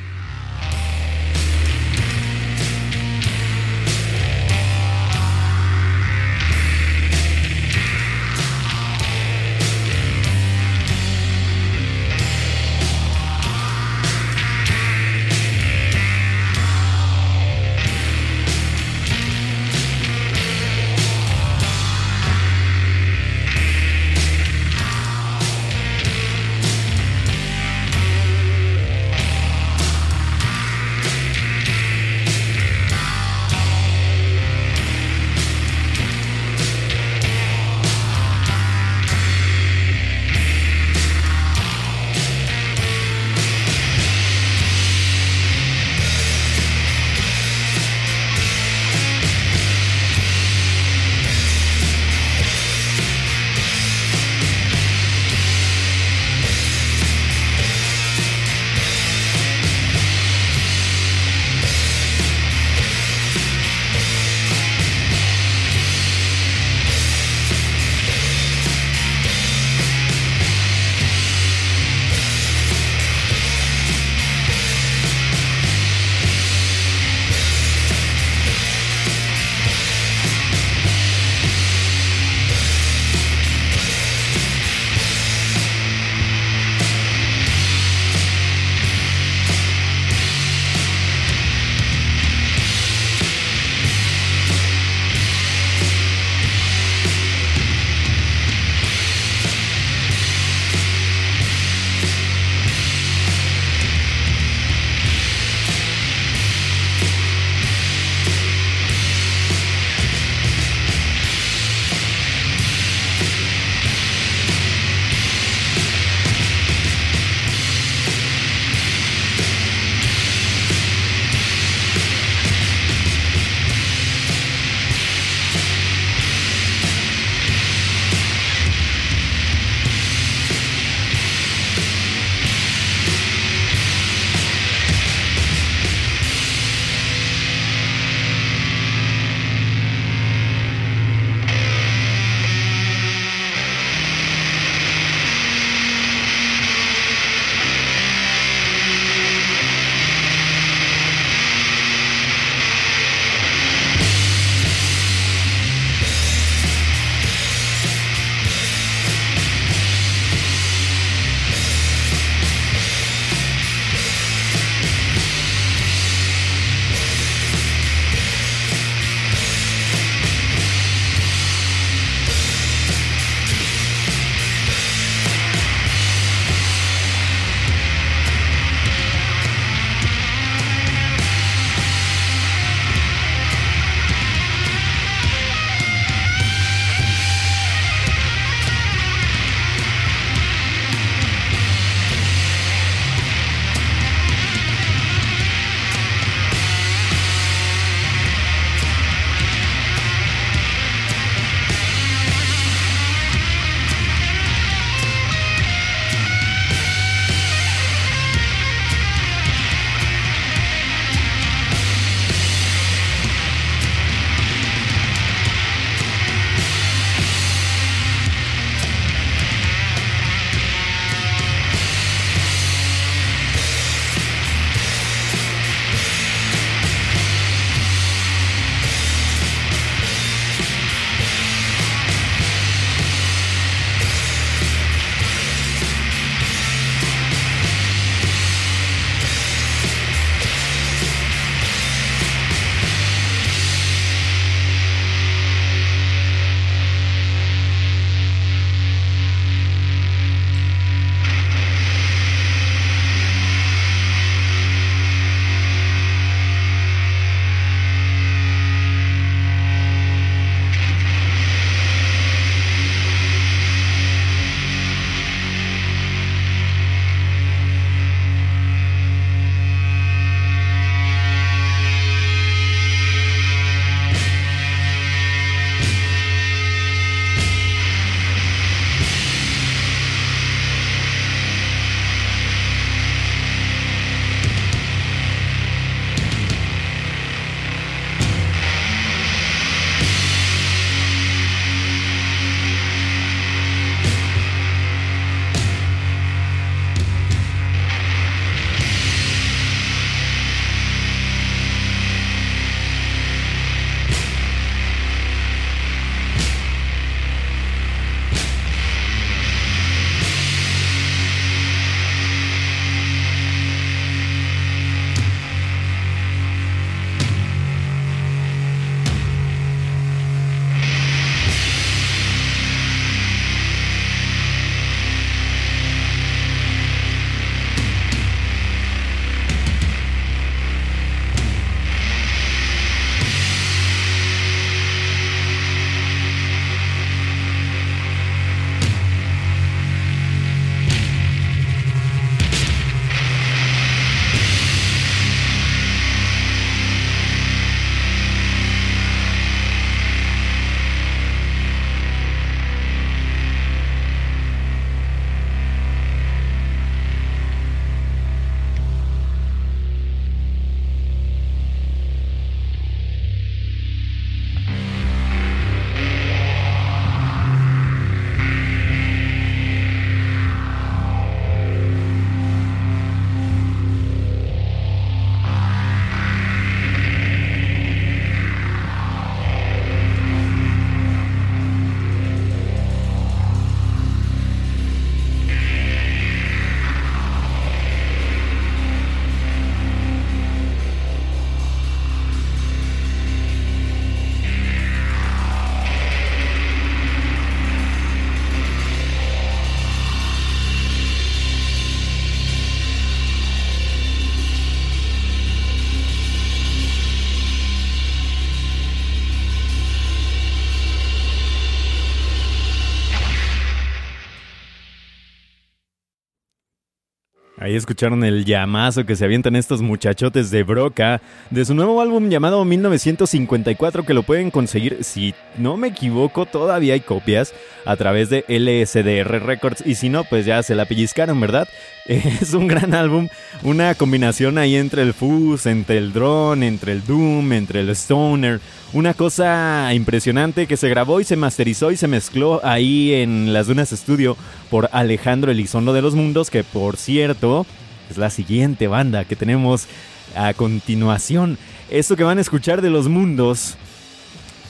Ahí escucharon el llamazo que se avientan estos muchachotes de Broca de su nuevo álbum llamado 1954 que lo pueden conseguir, si no me equivoco, todavía hay copias a través de LSDR Records y si no, pues ya se la pellizcaron, ¿verdad? Es un gran álbum, una combinación ahí entre el fuzz, entre el drone, entre el doom, entre el stoner, una cosa impresionante que se grabó y se masterizó y se mezcló ahí en las Dunas Studio por Alejandro Elizondo de los Mundos, que por cierto es la siguiente banda que tenemos a continuación. Esto que van a escuchar de los mundos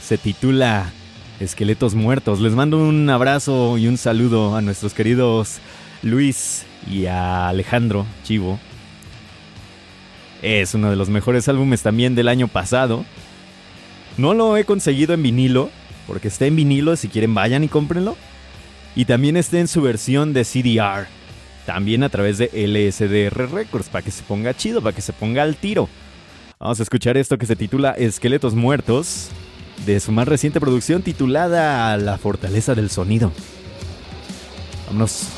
se titula Esqueletos Muertos. Les mando un abrazo y un saludo a nuestros queridos Luis y a Alejandro Chivo. Es uno de los mejores álbumes también del año pasado. No lo he conseguido en vinilo, porque está en vinilo, si quieren vayan y cómprenlo. Y también está en su versión de CDR, también a través de LSDR Records, para que se ponga chido, para que se ponga al tiro. Vamos a escuchar esto que se titula Esqueletos Muertos, de su más reciente producción titulada La Fortaleza del Sonido. Vámonos.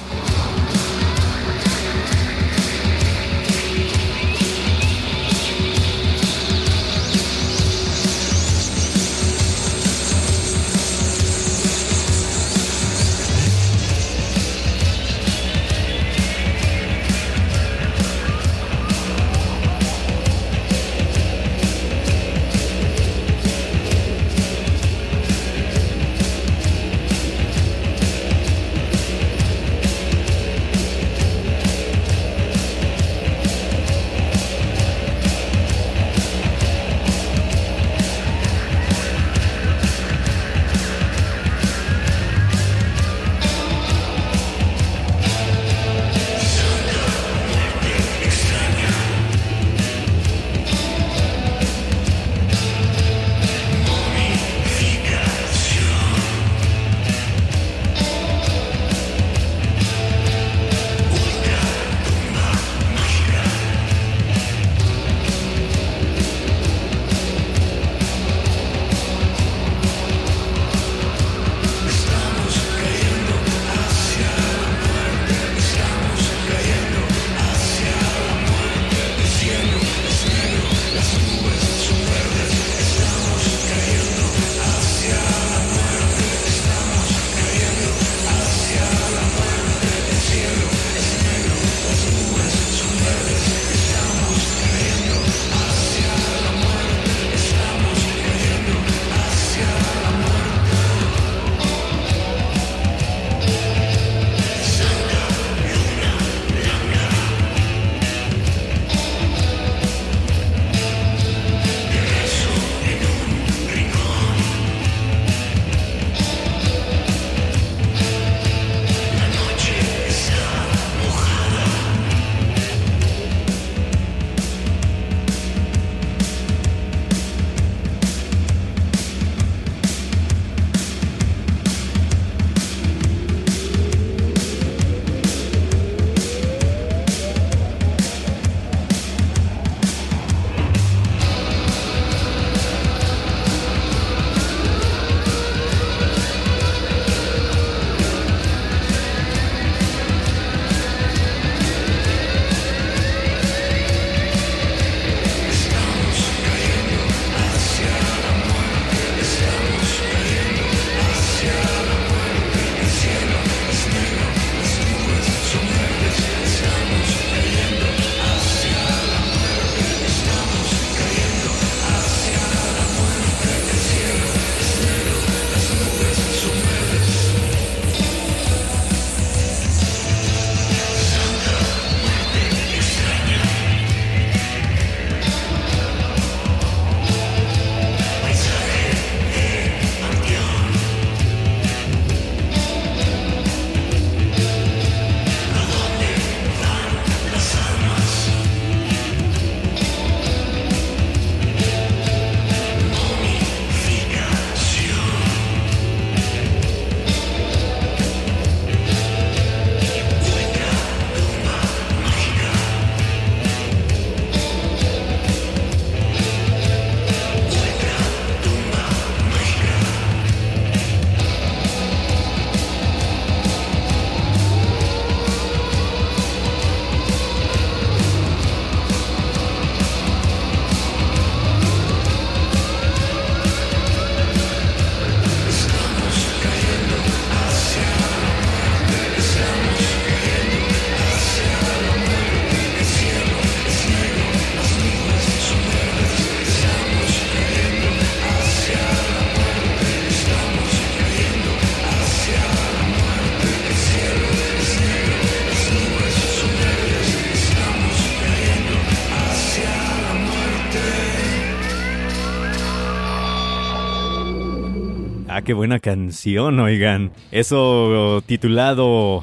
Qué buena canción, oigan. Eso titulado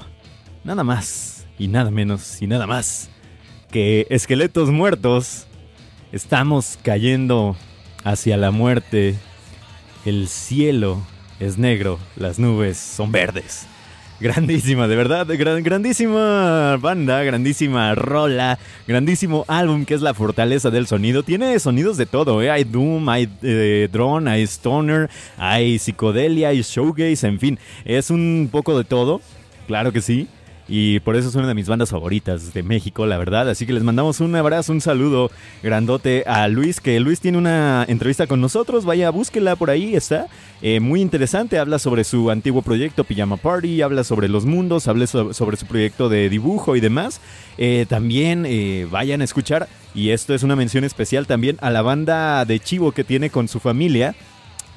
nada más y nada menos y nada más que Esqueletos Muertos. Estamos cayendo hacia la muerte. El cielo es negro, las nubes son verdes. Grandísima, de verdad, grandísima banda, grandísima rola, grandísimo álbum que es la fortaleza del sonido. Tiene sonidos de todo, ¿eh? hay doom, hay eh, drone, hay stoner, hay psicodelia, hay showgaze, en fin, es un poco de todo, claro que sí. Y por eso es una de mis bandas favoritas de México, la verdad. Así que les mandamos un abrazo, un saludo grandote a Luis, que Luis tiene una entrevista con nosotros. Vaya, búsquela por ahí, está. Eh, muy interesante, habla sobre su antiguo proyecto Pijama Party, habla sobre los mundos, habla sobre su proyecto de dibujo y demás. Eh, también eh, vayan a escuchar, y esto es una mención especial también a la banda de Chivo que tiene con su familia.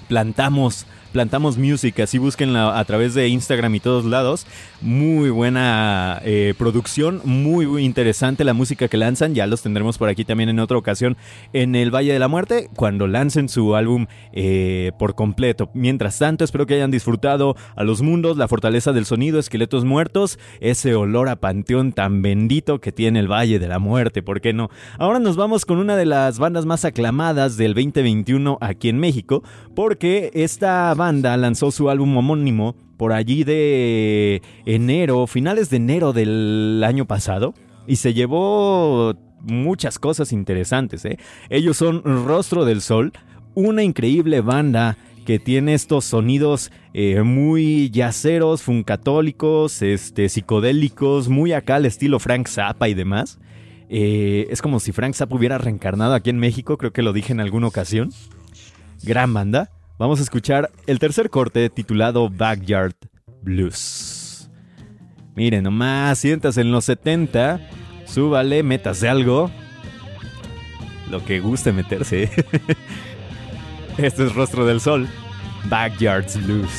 Plantamos Plantamos Music, así búsquenla a través de Instagram y todos lados. Muy buena eh, producción, muy, interesante la música que lanzan. Ya los tendremos por aquí también en otra ocasión en el Valle de la Muerte, cuando lancen su álbum eh, por completo. Mientras tanto, espero que hayan disfrutado a los mundos, la fortaleza del sonido, esqueletos muertos, ese olor a panteón tan bendito que tiene el Valle de la Muerte, ¿por qué no? Ahora nos vamos con una de las bandas más aclamadas del 2021 aquí en México, porque esta banda banda lanzó su álbum homónimo por allí de enero, finales de enero del año pasado, y se llevó muchas cosas interesantes. ¿eh? Ellos son Rostro del Sol, una increíble banda que tiene estos sonidos eh, muy yaceros, funcatólicos, este, psicodélicos, muy acá al estilo Frank Zappa y demás. Eh, es como si Frank Zappa hubiera reencarnado aquí en México, creo que lo dije en alguna ocasión. Gran banda. Vamos a escuchar el tercer corte titulado Backyard Blues. Miren, nomás sientas en los 70, súbale, métase algo. Lo que guste meterse. Este es Rostro del Sol, Backyard Blues.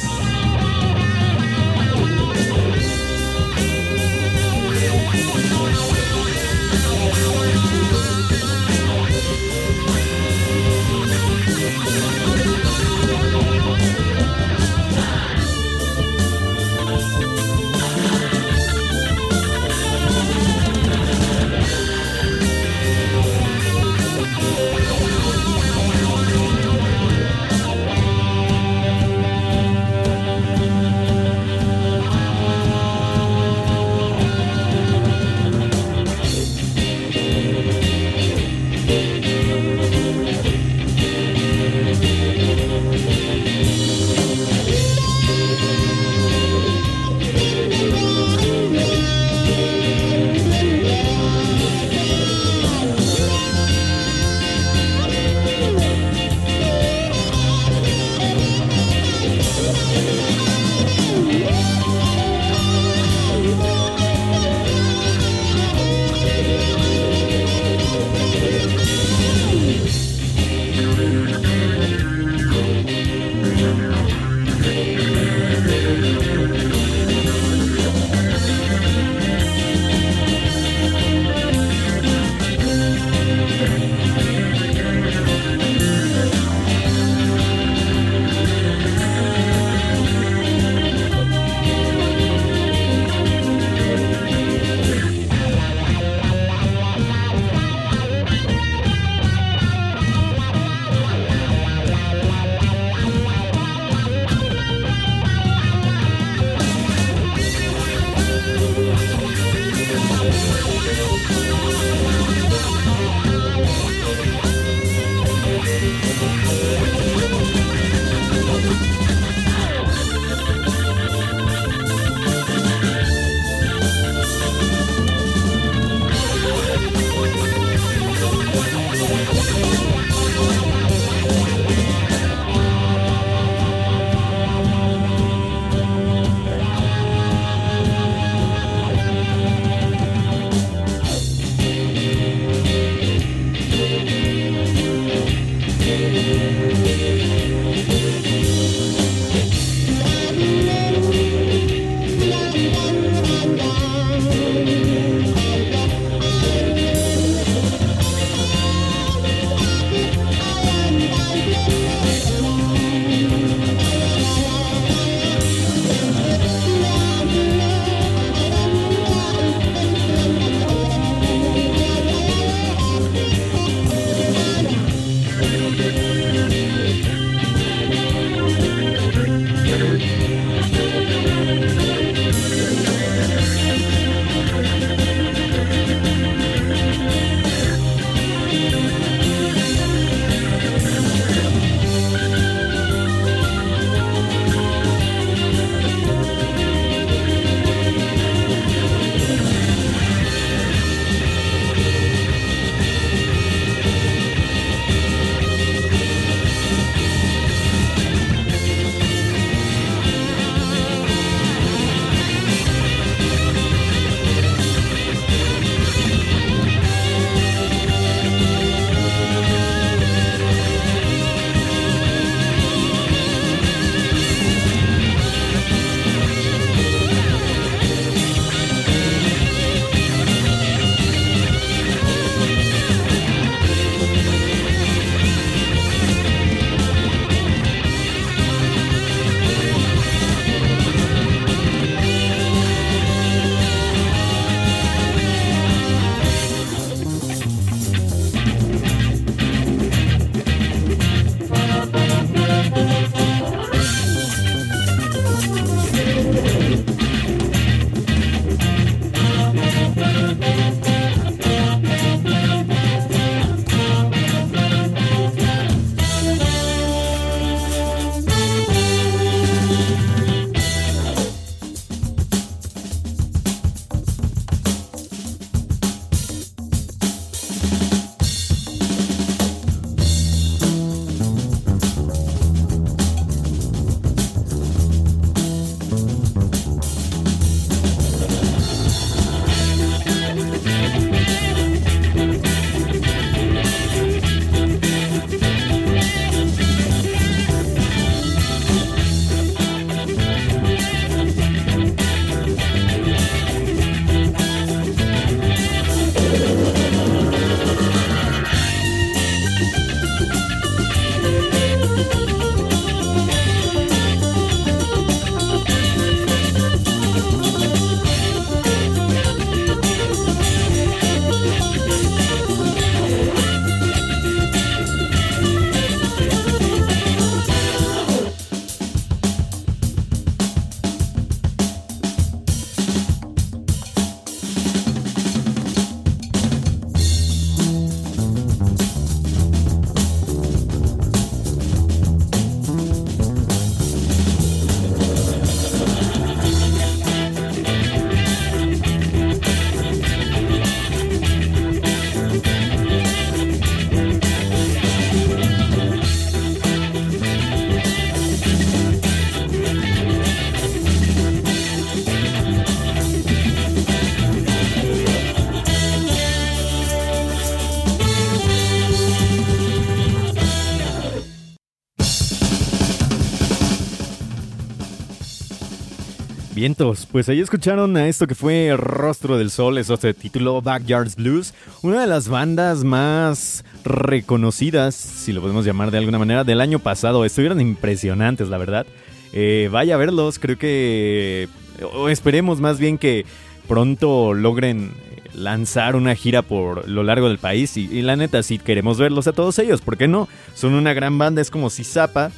Vientos, pues ahí escucharon a esto que fue Rostro del Sol, eso se tituló Backyards Blues, una de las bandas más reconocidas, si lo podemos llamar de alguna manera, del año pasado. Estuvieron impresionantes, la verdad. Eh, vaya a verlos, creo que... O esperemos más bien que pronto logren lanzar una gira por lo largo del país y, la neta sí queremos verlos a todos ellos, ¿por qué no? Son una gran banda, es como si Zappa,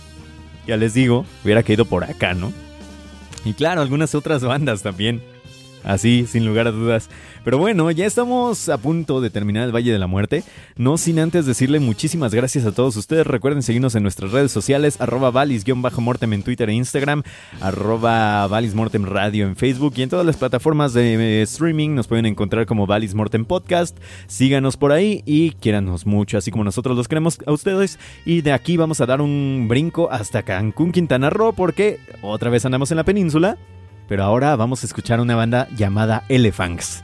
ya les digo, hubiera caído por acá, ¿no? Y claro, algunas otras bandas también. Así, sin lugar a dudas. Pero bueno, ya estamos a punto de terminar el Valle de la Muerte. No sin antes decirle muchísimas gracias a todos ustedes. Recuerden seguirnos en nuestras redes sociales, arroba valis-mortem en Twitter e Instagram, arroba valis-mortem radio en Facebook y en todas las plataformas de eh, streaming nos pueden encontrar como Valis Mortem Podcast. Síganos por ahí y quiéranos mucho, así como nosotros los queremos a ustedes. Y de aquí vamos a dar un brinco hasta Cancún, Quintana Roo, porque otra vez andamos en la península. Pero ahora vamos a escuchar una banda llamada Elephants.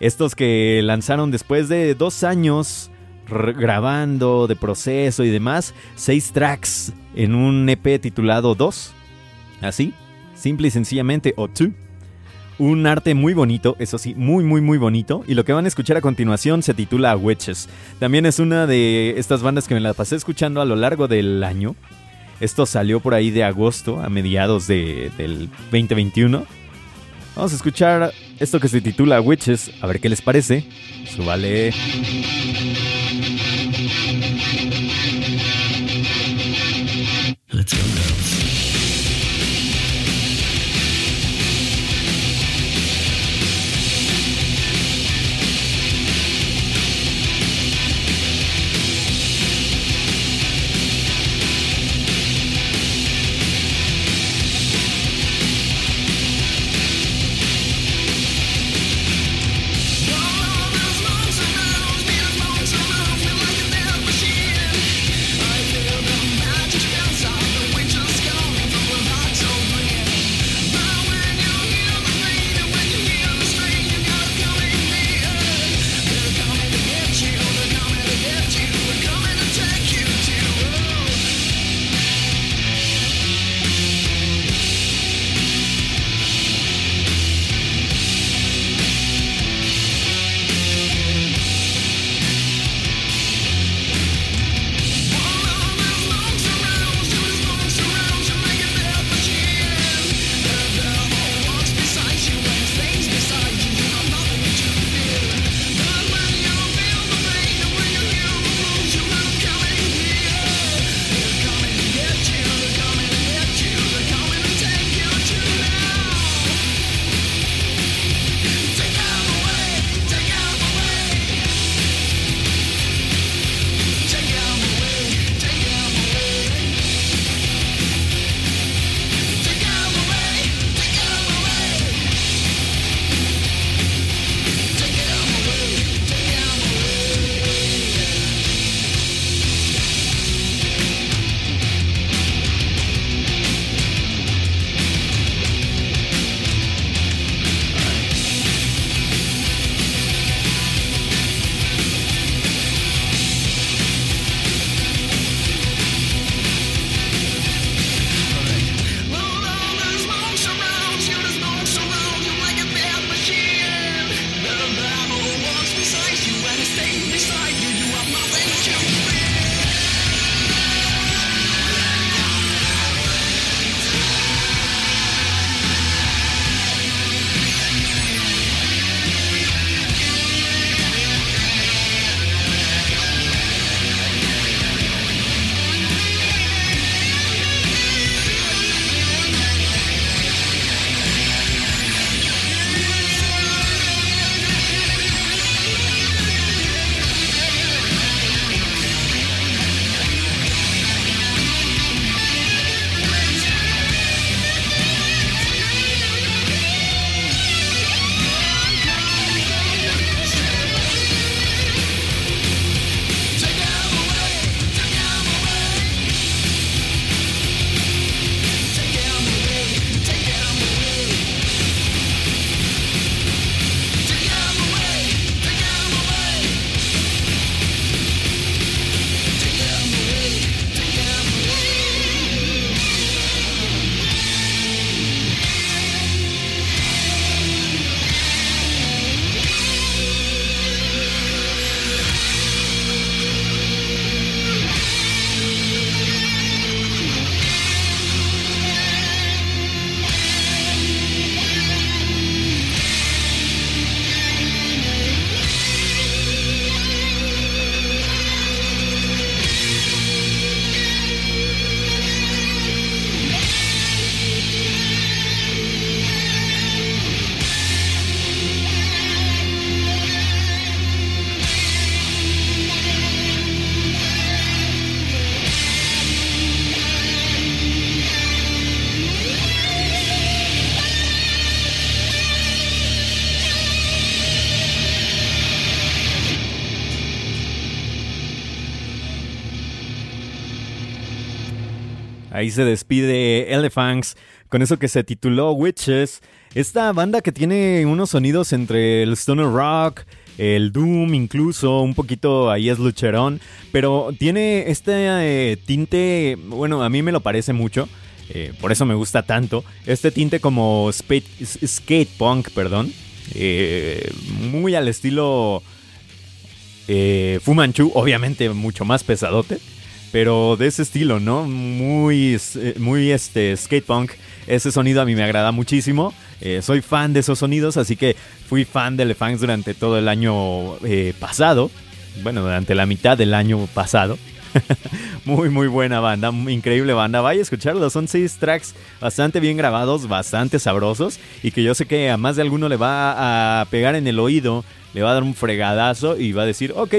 Estos que lanzaron después de dos años grabando de proceso y demás, seis tracks en un EP titulado 2. Así, simple y sencillamente, o 2. Un arte muy bonito, eso sí, muy muy muy bonito. Y lo que van a escuchar a continuación se titula Witches. También es una de estas bandas que me la pasé escuchando a lo largo del año. Esto salió por ahí de agosto, a mediados de, del 2021. Vamos a escuchar esto que se titula Witches, a ver qué les parece. Súbale. Let's go, Ahí se despide Elephants con eso que se tituló Witches. Esta banda que tiene unos sonidos entre el stoner rock, el doom incluso, un poquito ahí es lucherón, pero tiene este eh, tinte, bueno, a mí me lo parece mucho. Eh, por eso me gusta tanto. Este tinte como skate punk, perdón. Eh, muy al estilo Fu Manchu, obviamente mucho más pesadote pero de ese estilo, ¿no? Muy, eh, muy este, skate punk. Ese sonido a mí me agrada muchísimo. Eh, soy fan de esos sonidos, así que fui fan de Elephants durante todo el año eh, pasado. Bueno, durante la mitad del año pasado. muy, muy buena banda, increíble banda. Vaya a escucharlo, son seis tracks bastante bien grabados, bastante sabrosos y que yo sé que a más de alguno le va a pegar en el oído, le va a dar un fregadazo y va a decir, ok,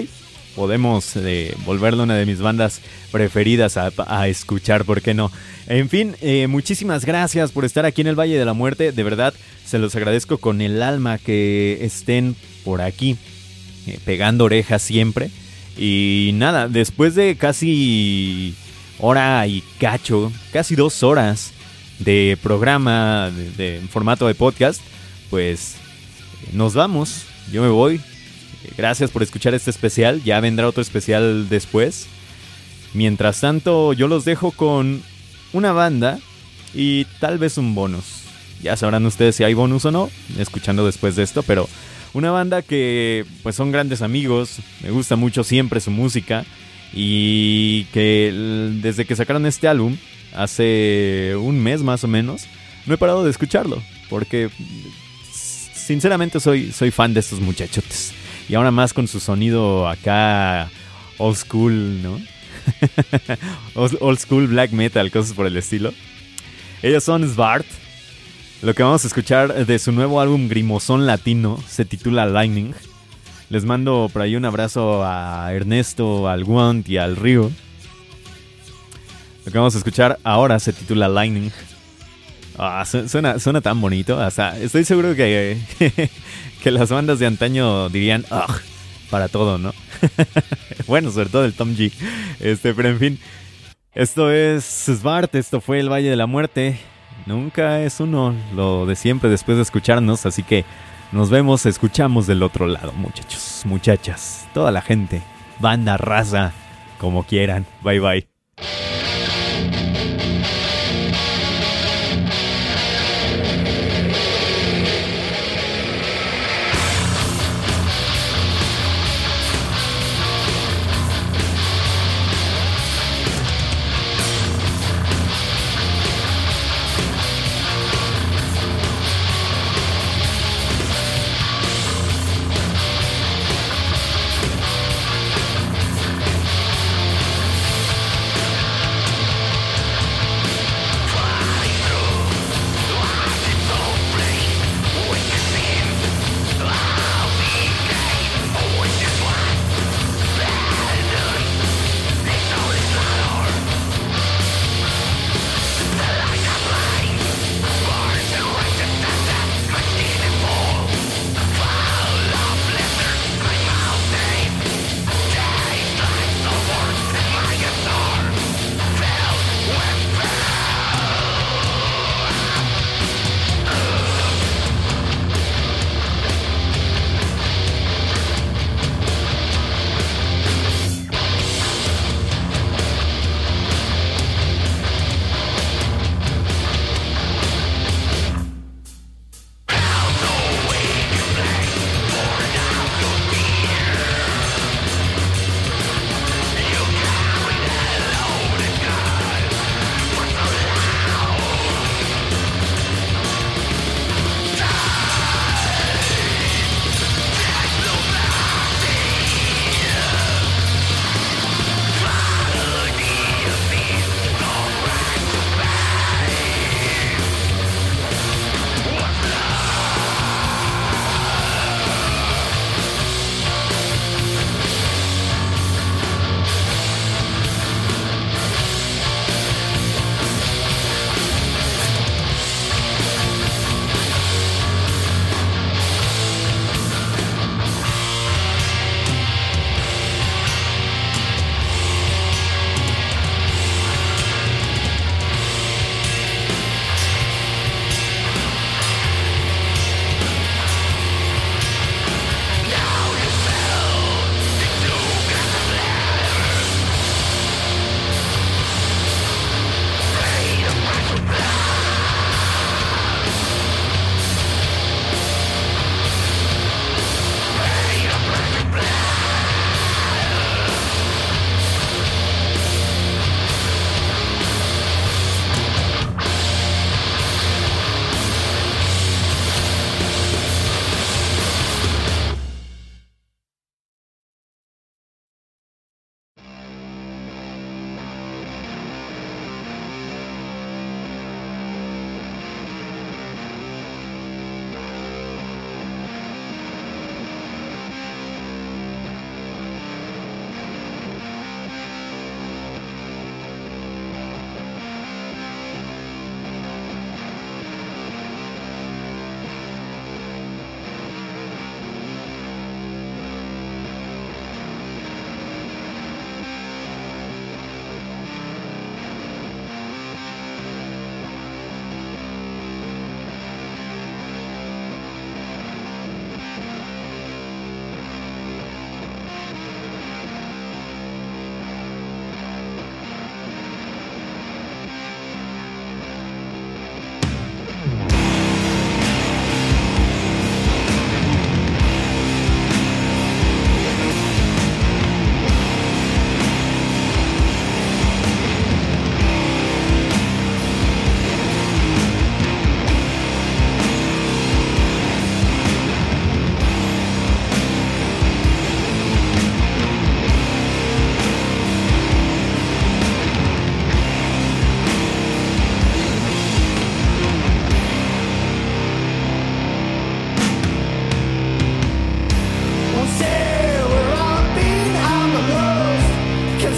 podemos eh, volverlo una de mis bandas preferidas a, escuchar, ¿por qué no? En fin, eh, muchísimas gracias por estar aquí en el Valle de la Muerte, de verdad se los agradezco con el alma que estén por aquí, eh, pegando orejas siempre. Y nada, después de casi hora y cacho, casi dos horas de programa de formato de podcast, pues nos vamos, yo me voy, Gracias por escuchar este especial. Ya vendrá otro especial después. Mientras tanto, yo los dejo con una banda y tal vez un bonus. Ya sabrán ustedes si hay bonus o no, escuchando después de esto, pero una banda que pues son grandes amigos, me gusta mucho siempre su música y que desde que sacaron este álbum, hace un mes más o menos, no he parado de escucharlo, porque sinceramente soy, soy fan de estos muchachotes. Y ahora más con su sonido acá old school, ¿no? old school black metal, cosas por el estilo. Ellos son Svart. Lo que vamos a escuchar de su nuevo álbum Grimosón Latino se titula Lightning. Les mando por ahí un abrazo a Ernesto, al Guant y al Río. Lo que vamos a escuchar ahora se titula Lightning. Ah, suena, suena tan bonito. estoy seguro que, que las bandas de antaño dirían, para todo, ¿no? bueno, sobre todo el Tom G. Este, pero en fin, esto es Svart, esto fue el Valle de la Muerte. Nunca es uno lo de siempre después de escucharnos, así que nos vemos, escuchamos del otro lado, muchachos, muchachas, toda la gente, banda, raza, como quieran. Bye bye.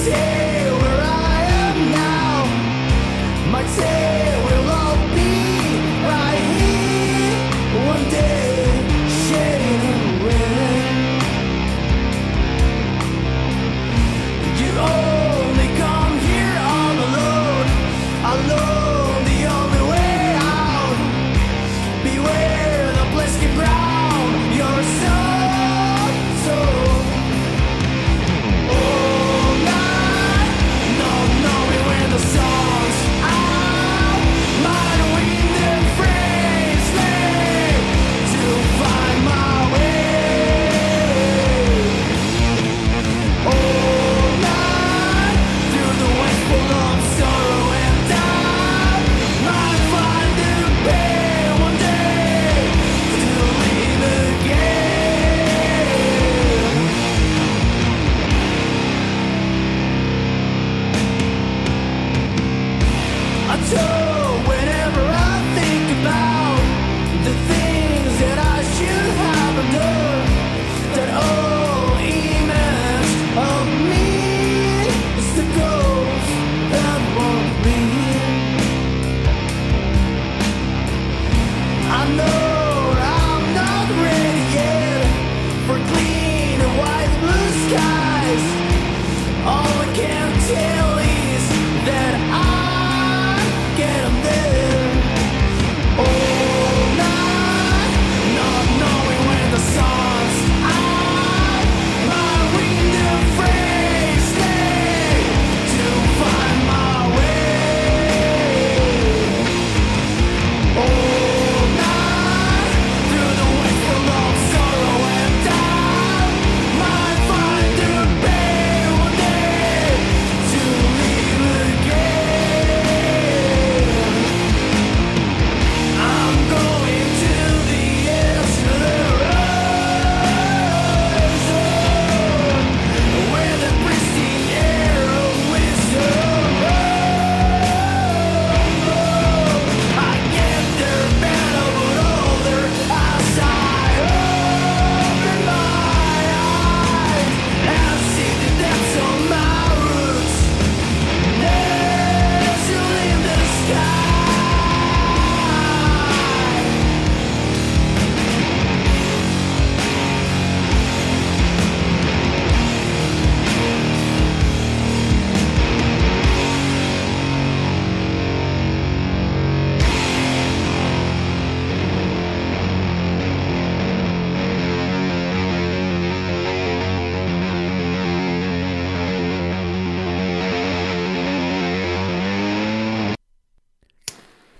Yeah.